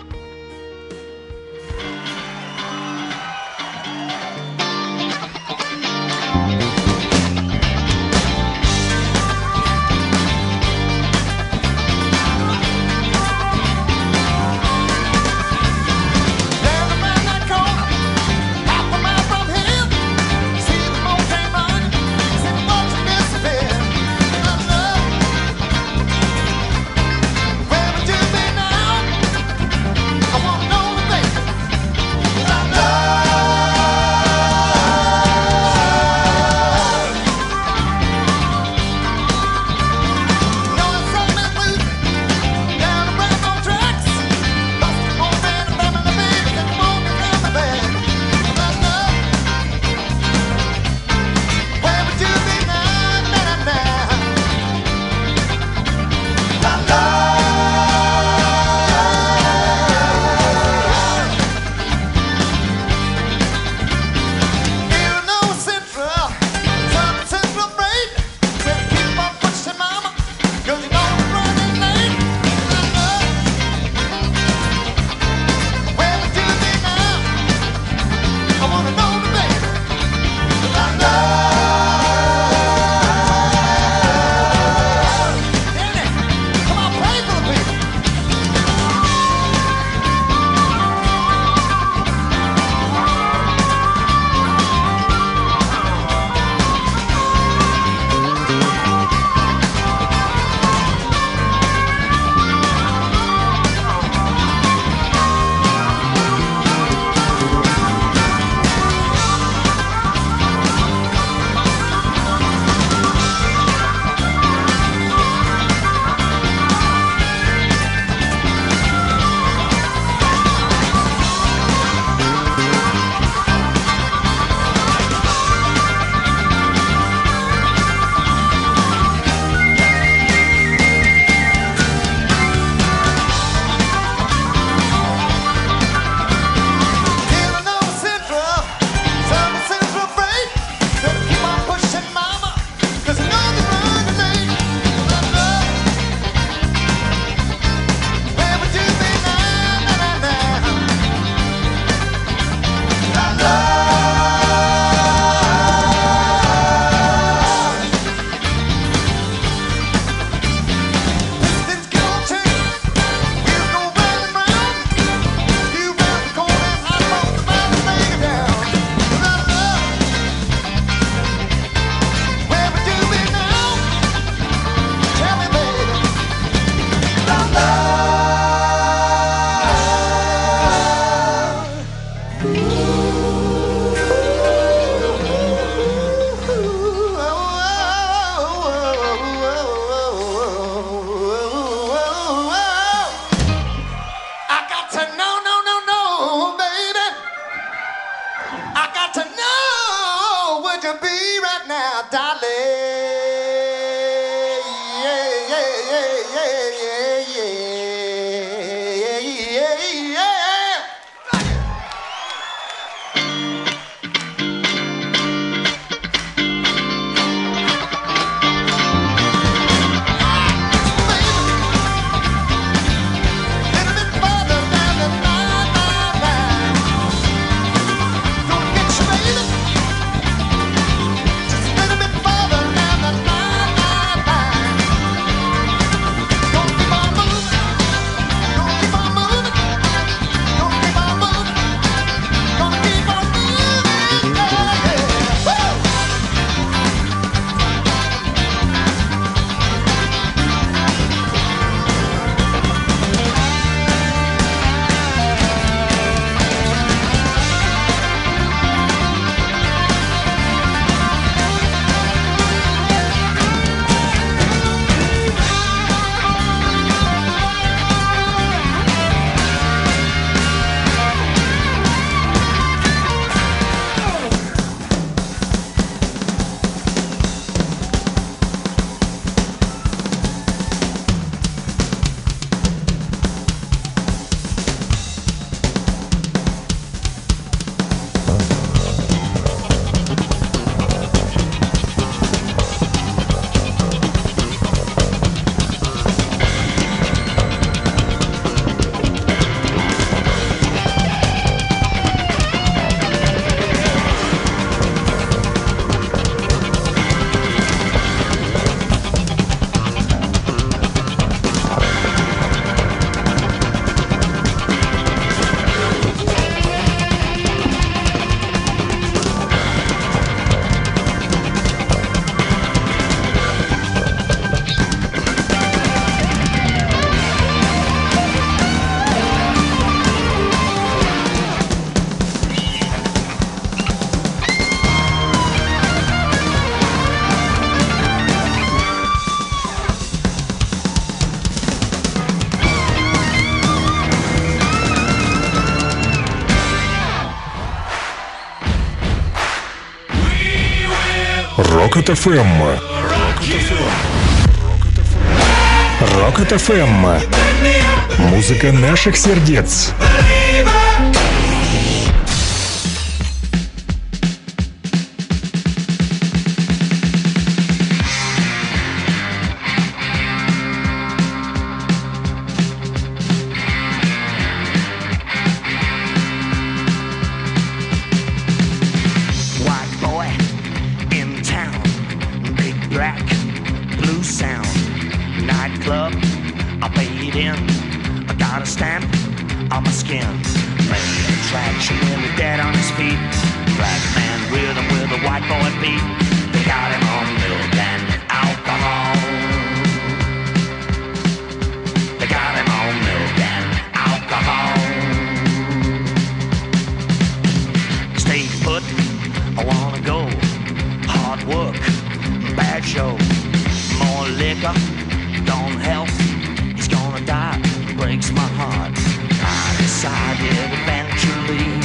Рок-ФМ. Эм. «Рокот-ФМ». Эм. «Рокот-ФМ». Эм. Музыка наших сердец. I wanna go. Hard work, bad show. More liquor, don't help. He's gonna die, breaks my heart. I decided eventually.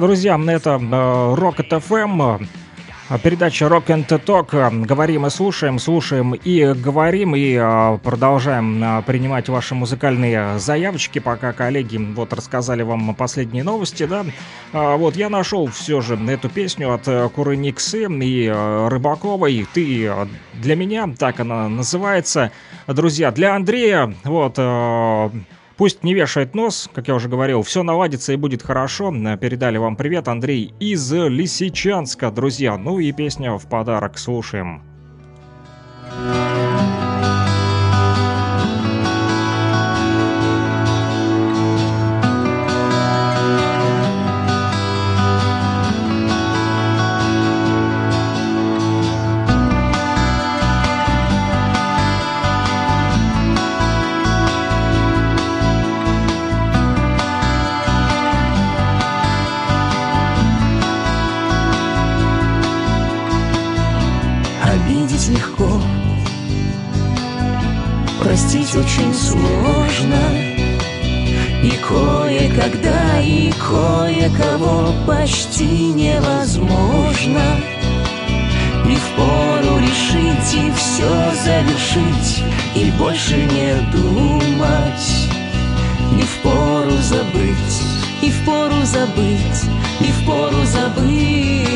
Да, друзья, это э, Rocket FM. А Передача Rock and Talk. Говорим и слушаем, слушаем и говорим, и а, продолжаем принимать ваши музыкальные заявочки, пока коллеги вот рассказали вам последние новости, да. А, Вот, я нашел все же эту песню от э, Курыниксы и э, Рыбаковой. «Ты э, для меня», так она называется. Друзья, для Андрея, вот, э, Пусть не вешает нос, как я уже говорил, все наладится и будет хорошо. Передали вам привет, Андрей из Лисичанска, друзья. Ну и песня в подарок слушаем. Обидеть кое-кого почти невозможно. И впору решить, и все завершить, и больше не думать. И впору забыть, и впору забыть, и впору забыть.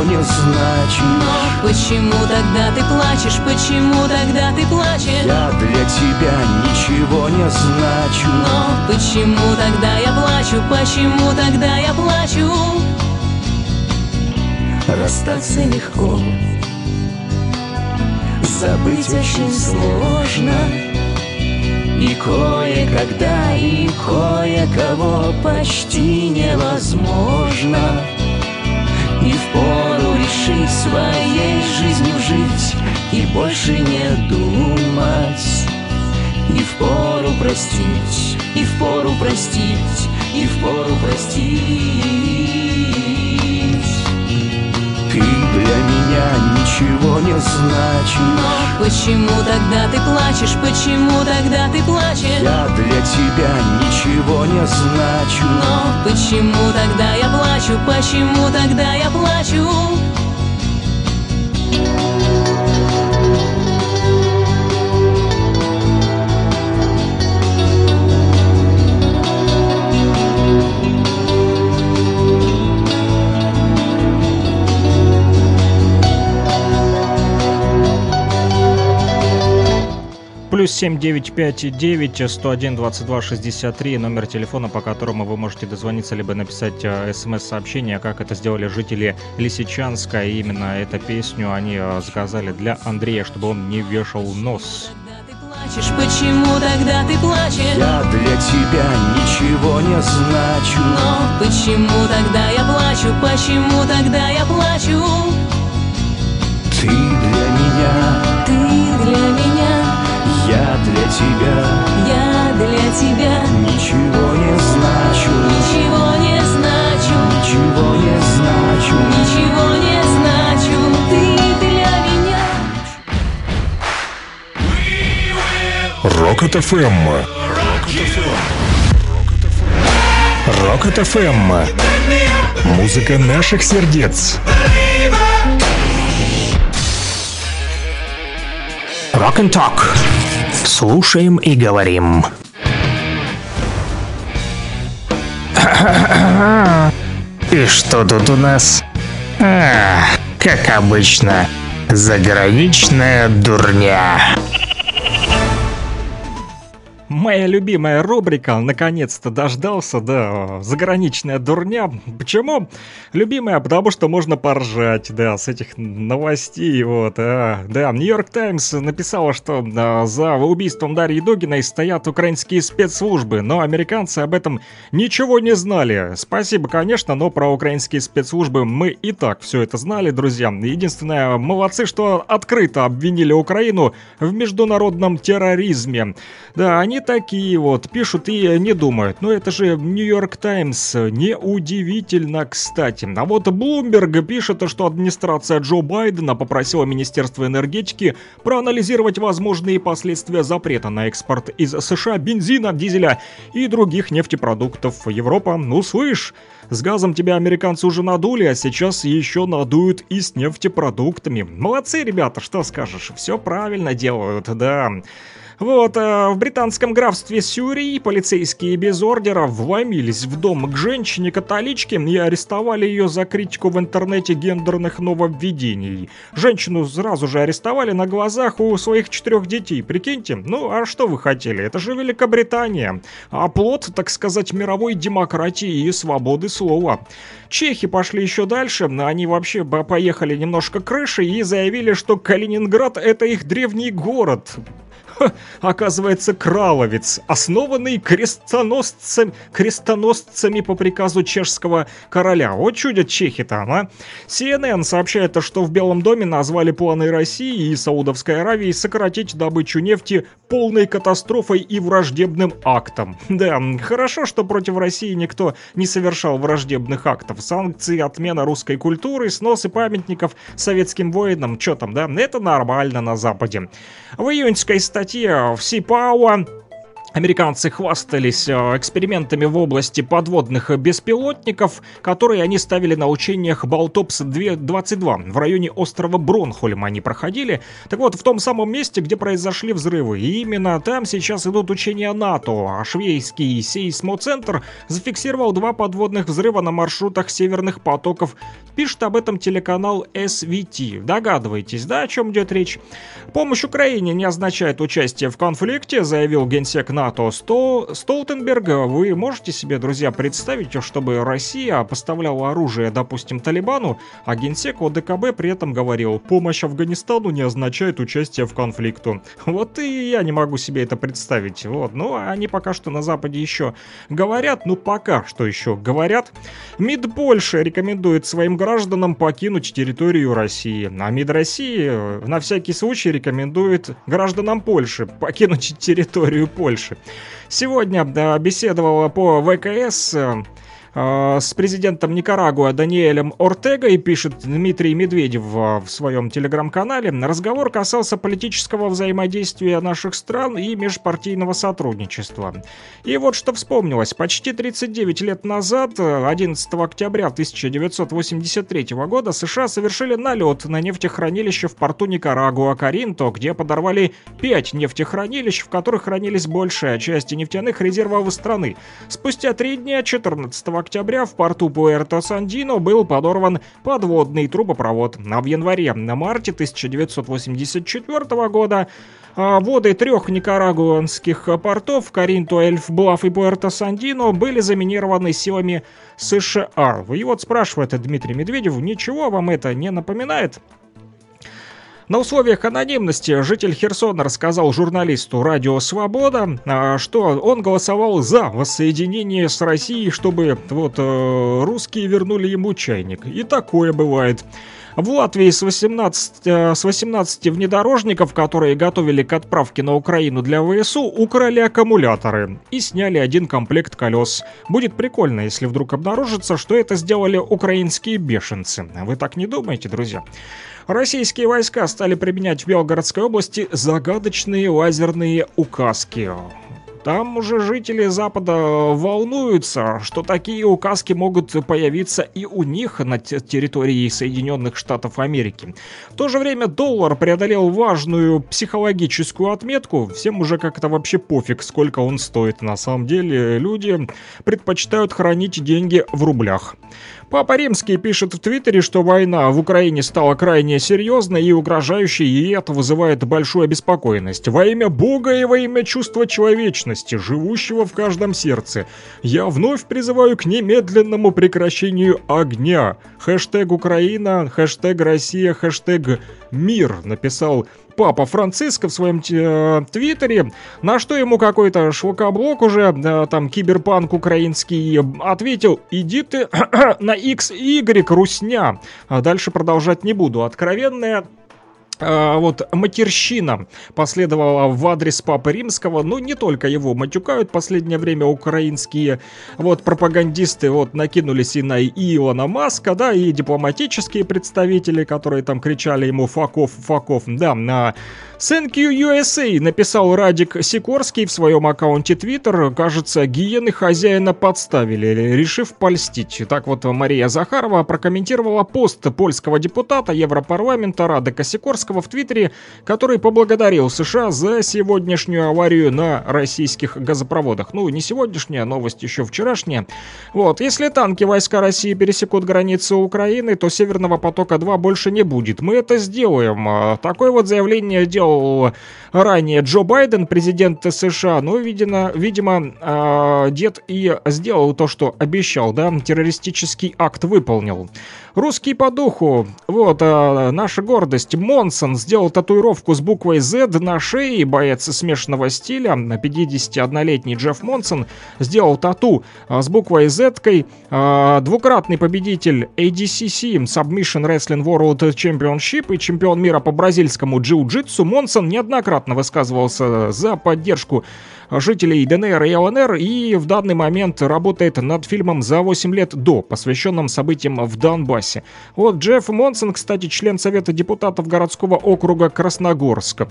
Ничего не значишь Но почему тогда ты плачешь, почему тогда ты плачешь? Я для тебя ничего не значу Но почему тогда я плачу, почему тогда я плачу? Расстаться легко, забыть очень сложно. И кое-когда, и кое-кого почти невозможно. И впору решить своей жизнью жить И больше не думать. И впору простить, и впору простить, и впору простить. Ты для меня ничего не значишь. Но почему тогда ты плачешь, почему тогда ты плачешь? Я для тебя ничего не значу. Но почему тогда я плачу, почему тогда я плачу? Плюс 7959 101 22 63 номер телефона, по которому вы можете дозвониться либо написать э, смс-сообщение, как это сделали жители Лисичанска. И именно эту песню они э, заказали для Андрея, чтобы он не вешал нос. Плачешь, почему тогда ты плачешь? Я для тебя ничего не значу Но почему тогда я плачу, почему тогда я плачу? Ты для меня, Ты для меня, я для тебя я для тебя Ничего не значу Ничего не значу, Ничего не значу ничего не значу Ты для меня Рокот ФМ. Рокот ФМ. Музыка наших сердец. Rock and Talk. Слушаем и говорим. И что тут у нас? А, как обычно, заграничная дурня. Моя любимая рубрика, наконец-то дождался, да, заграничная дурня. Почему? Любимая, потому что можно поржать, да, с этих новостей, вот, а. Да, Нью-Йорк Таймс написала, что а, за убийством Дарьи Дугиной стоят украинские спецслужбы, но американцы об этом ничего не знали. Спасибо, конечно, но про украинские спецслужбы мы и так все это знали, друзья. Единственное, молодцы, что открыто обвинили Украину в международном терроризме. Да, они такие вот, пишут и не думают. Но это же Нью-Йорк Таймс, неудивительно, кстати. А вот Блумберг пишет, что администрация Джо Байдена попросила Министерство энергетики проанализировать возможные последствия запрета на экспорт из США бензина, дизеля и других нефтепродуктов. Европа, ну слышь, с газом тебя американцы уже надули, а сейчас еще надуют и с нефтепродуктами. Молодцы, ребята, что скажешь, все правильно делают, да. Вот, э, в британском графстве Сюрии полицейские без ордера вломились в дом к женщине-католичке и арестовали ее за критику в интернете гендерных нововведений. Женщину сразу же арестовали на глазах у своих четырех детей, прикиньте. Ну, а что вы хотели? Это же Великобритания. А плод, так сказать, мировой демократии и свободы слова. Чехи пошли еще дальше, они вообще поехали немножко крышей и заявили, что Калининград это их древний город. Оказывается, Краловец, основанный крестоносцами, крестоносцами по приказу чешского короля. Вот чудят чехи там, а. CNN сообщает, что в Белом доме назвали планы России и Саудовской Аравии сократить добычу нефти полной катастрофой и враждебным актом. Да, хорошо, что против России никто не совершал враждебных актов. Санкции, отмена русской культуры, сносы памятников советским воинам, что там, да, это нормально на Западе. В июньской статье в Сипауа Американцы хвастались э, экспериментами в области подводных беспилотников, которые они ставили на учениях Балтопс-22 в районе острова Бронхольм они проходили. Так вот, в том самом месте, где произошли взрывы. И именно там сейчас идут учения НАТО, а швейский сейсмоцентр зафиксировал два подводных взрыва на маршрутах северных потоков. Пишет об этом телеканал SVT. Догадываетесь, да, о чем идет речь? Помощь Украине не означает участие в конфликте, заявил генсек НАТО Сто... Столтенберга. Вы можете себе, друзья, представить, чтобы Россия поставляла оружие, допустим, Талибану, а генсек ОДКБ при этом говорил, помощь Афганистану не означает участие в конфликту. Вот и я не могу себе это представить. Вот, ну, они пока что на Западе еще говорят, ну, пока что еще говорят. МИД Польши рекомендует своим гражданам покинуть территорию России. А МИД России э, на всякий случай рекомендует гражданам Польши покинуть территорию Польши дальше. Сегодня да, беседовала по ВКС э, с президентом Никарагуа Даниэлем Ортегой, пишет Дмитрий Медведев в своем телеграм-канале. Разговор касался политического взаимодействия наших стран и межпартийного сотрудничества. И вот что вспомнилось. Почти 39 лет назад, 11 октября 1983 года, США совершили налет на нефтехранилище в порту Никарагуа Каринто, где подорвали 5 нефтехранилищ, в которых хранились большая часть нефтяных резервов страны. Спустя три дня, 14 октября, в порту Пуэрто-Сандино был подорван подводный трубопровод. А в январе-марте 1984 года а, воды трех никарагуанских портов Каринто, Эльф-Блаф и Пуэрто-Сандино были заминированы силами США. И вот спрашивает Дмитрий Медведев, ничего вам это не напоминает? На условиях анонимности житель Херсона рассказал журналисту «Радио Свобода», а, что он голосовал за воссоединение с Россией, чтобы вот э, русские вернули ему чайник. И такое бывает. В Латвии с 18, э, с 18 внедорожников, которые готовили к отправке на Украину для ВСУ, украли аккумуляторы и сняли один комплект колес. Будет прикольно, если вдруг обнаружится, что это сделали украинские бешенцы. Вы так не думаете, друзья? Российские войска стали применять в Белгородской области загадочные лазерные указки. Там уже жители Запада волнуются, что такие указки могут появиться и у них на территории Соединенных Штатов Америки. В то же время доллар преодолел важную психологическую отметку. Всем уже как-то вообще пофиг, сколько он стоит. На самом деле люди предпочитают хранить деньги в рублях. Папа Римский пишет в Твиттере, что война в Украине стала крайне серьезной и угрожающей, и это вызывает большую обеспокоенность. Во имя Бога и во имя чувства человечности вечности, живущего в каждом сердце. Я вновь призываю к немедленному прекращению огня. Хэштег Украина, хэштег Россия, хэштег мир, написал папа Франциско в своем э, твиттере, на что ему какой-то шлакоблок уже, э, там, киберпанк украинский, ответил, иди ты на XY, русня. А дальше продолжать не буду. Откровенная вот матерщина последовала в адрес Папы Римского, ну не только его матюкают последнее время украинские вот пропагандисты вот накинулись и на Илона Маска, да, и дипломатические представители, которые там кричали ему факов, факов, да, на Thank you USA написал Радик Сикорский в своем аккаунте Twitter. Кажется, гиены хозяина подставили, решив польстить. Так вот, Мария Захарова прокомментировала пост польского депутата Европарламента Радика Сикорского в Твиттере, который поблагодарил США за сегодняшнюю аварию на российских газопроводах. Ну, не сегодняшняя, новость еще вчерашняя. Вот, если танки войска России пересекут границы Украины, то Северного потока-2 больше не будет. Мы это сделаем. А, такое вот заявление делал ранее Джо Байден, президент США, но, видимо, видимо э, дед и сделал то, что обещал, да, террористический акт выполнил. Русский по духу. Вот, а, наша гордость. Монсон сделал татуировку с буквой Z на шее. Боец смешанного стиля. 51-летний Джефф Монсон сделал тату а, с буквой Z. -кой. А, двукратный победитель ADCC Submission Wrestling World Championship и чемпион мира по бразильскому джиу-джитсу Монсон неоднократно высказывался за поддержку жителей ДНР и ЛНР и в данный момент работает над фильмом за 8 лет до, посвященным событиям в Донбассе. Вот Джефф Монсон, кстати, член Совета депутатов городского округа Красногорска.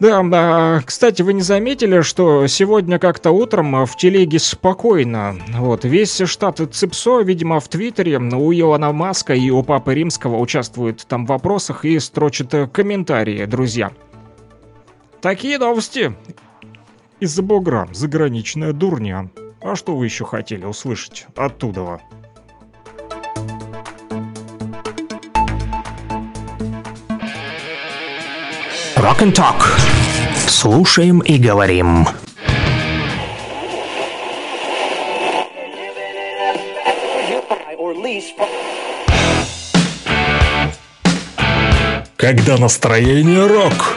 Да, кстати, вы не заметили, что сегодня как-то утром в телеге спокойно. Вот, весь штат Ципсо, видимо, в Твиттере у Илона Маска и у Папы Римского участвует там в вопросах и строчит комментарии, друзья. Такие новости из-за бугра, заграничная дурня. А что вы еще хотели услышать оттуда? Rock and Talk. Слушаем и говорим. Когда настроение рок.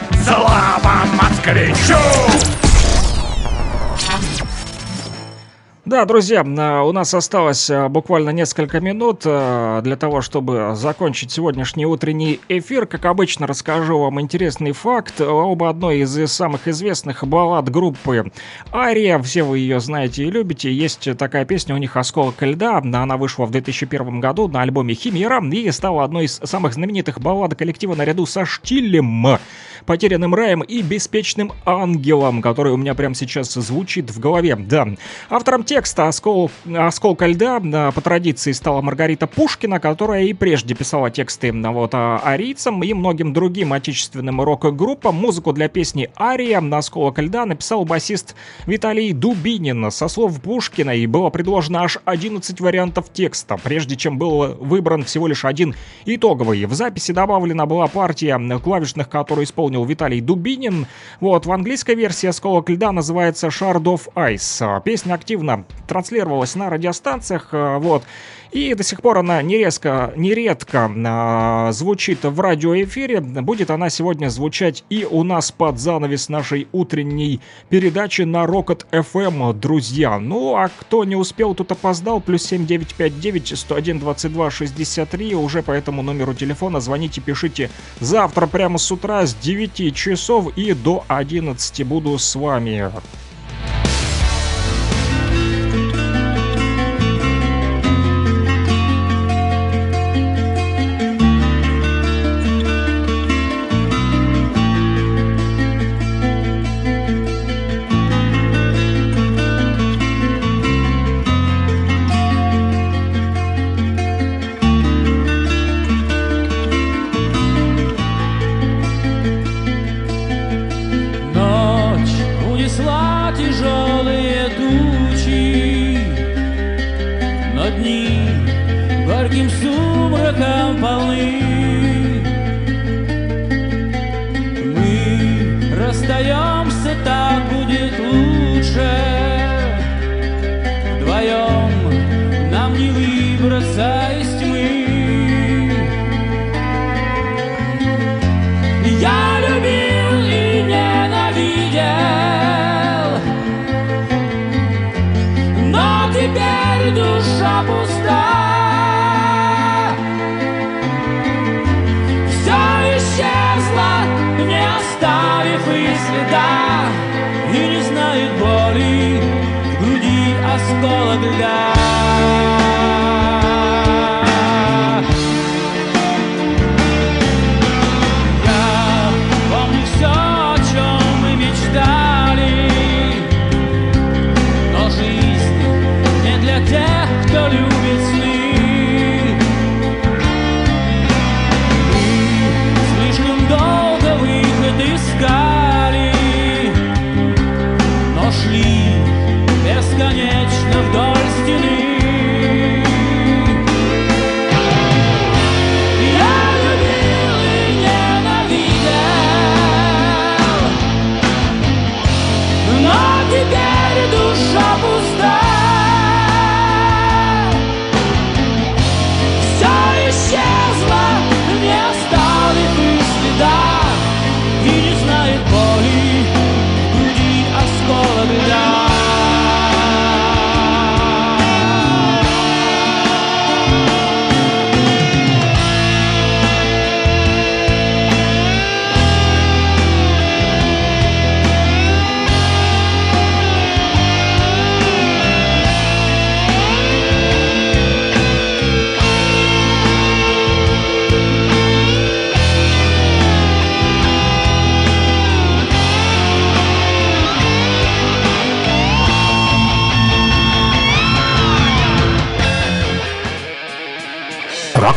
Слава москвичу! Да, друзья, а, у нас осталось а, буквально несколько минут а, для того, чтобы закончить сегодняшний утренний эфир. Как обычно, расскажу вам интересный факт об одной из самых известных баллад группы Ария. Все вы ее знаете и любите. Есть такая песня у них «Осколок льда». Она вышла в 2001 году на альбоме «Химера» и стала одной из самых знаменитых баллад коллектива наряду со «Штилем», «Потерянным раем» и «Беспечным ангелом», который у меня прямо сейчас звучит в голове. Да, автором текста «Оскол... «Осколка льда» по традиции стала Маргарита Пушкина, которая и прежде писала тексты вот, арийцам и многим другим отечественным рок-группам. Музыку для песни «Ария» на «Осколок льда» написал басист Виталий Дубинин. Со слов Пушкина и было предложено аж 11 вариантов текста, прежде чем был выбран всего лишь один итоговый. В записи добавлена была партия клавишных, которую исполнил Виталий Дубинин. Вот, в английской версии «Осколок льда» называется «Shard of Ice». Песня активно транслировалась на радиостанциях, э, вот, и до сих пор она нерезко, нередко э, звучит в радиоэфире. Будет она сегодня звучать и у нас под занавес нашей утренней передачи на Rocket FM, друзья. Ну, а кто не успел, тут опоздал, плюс 7959 101 22 63, уже по этому номеру телефона звоните, пишите завтра прямо с утра с 9 часов и до 11 буду с вами.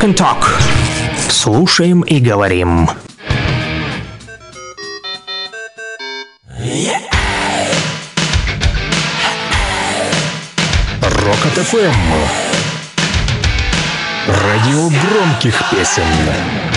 and Talk. Слушаем и говорим. Рокот ФМ. Радио громких песен.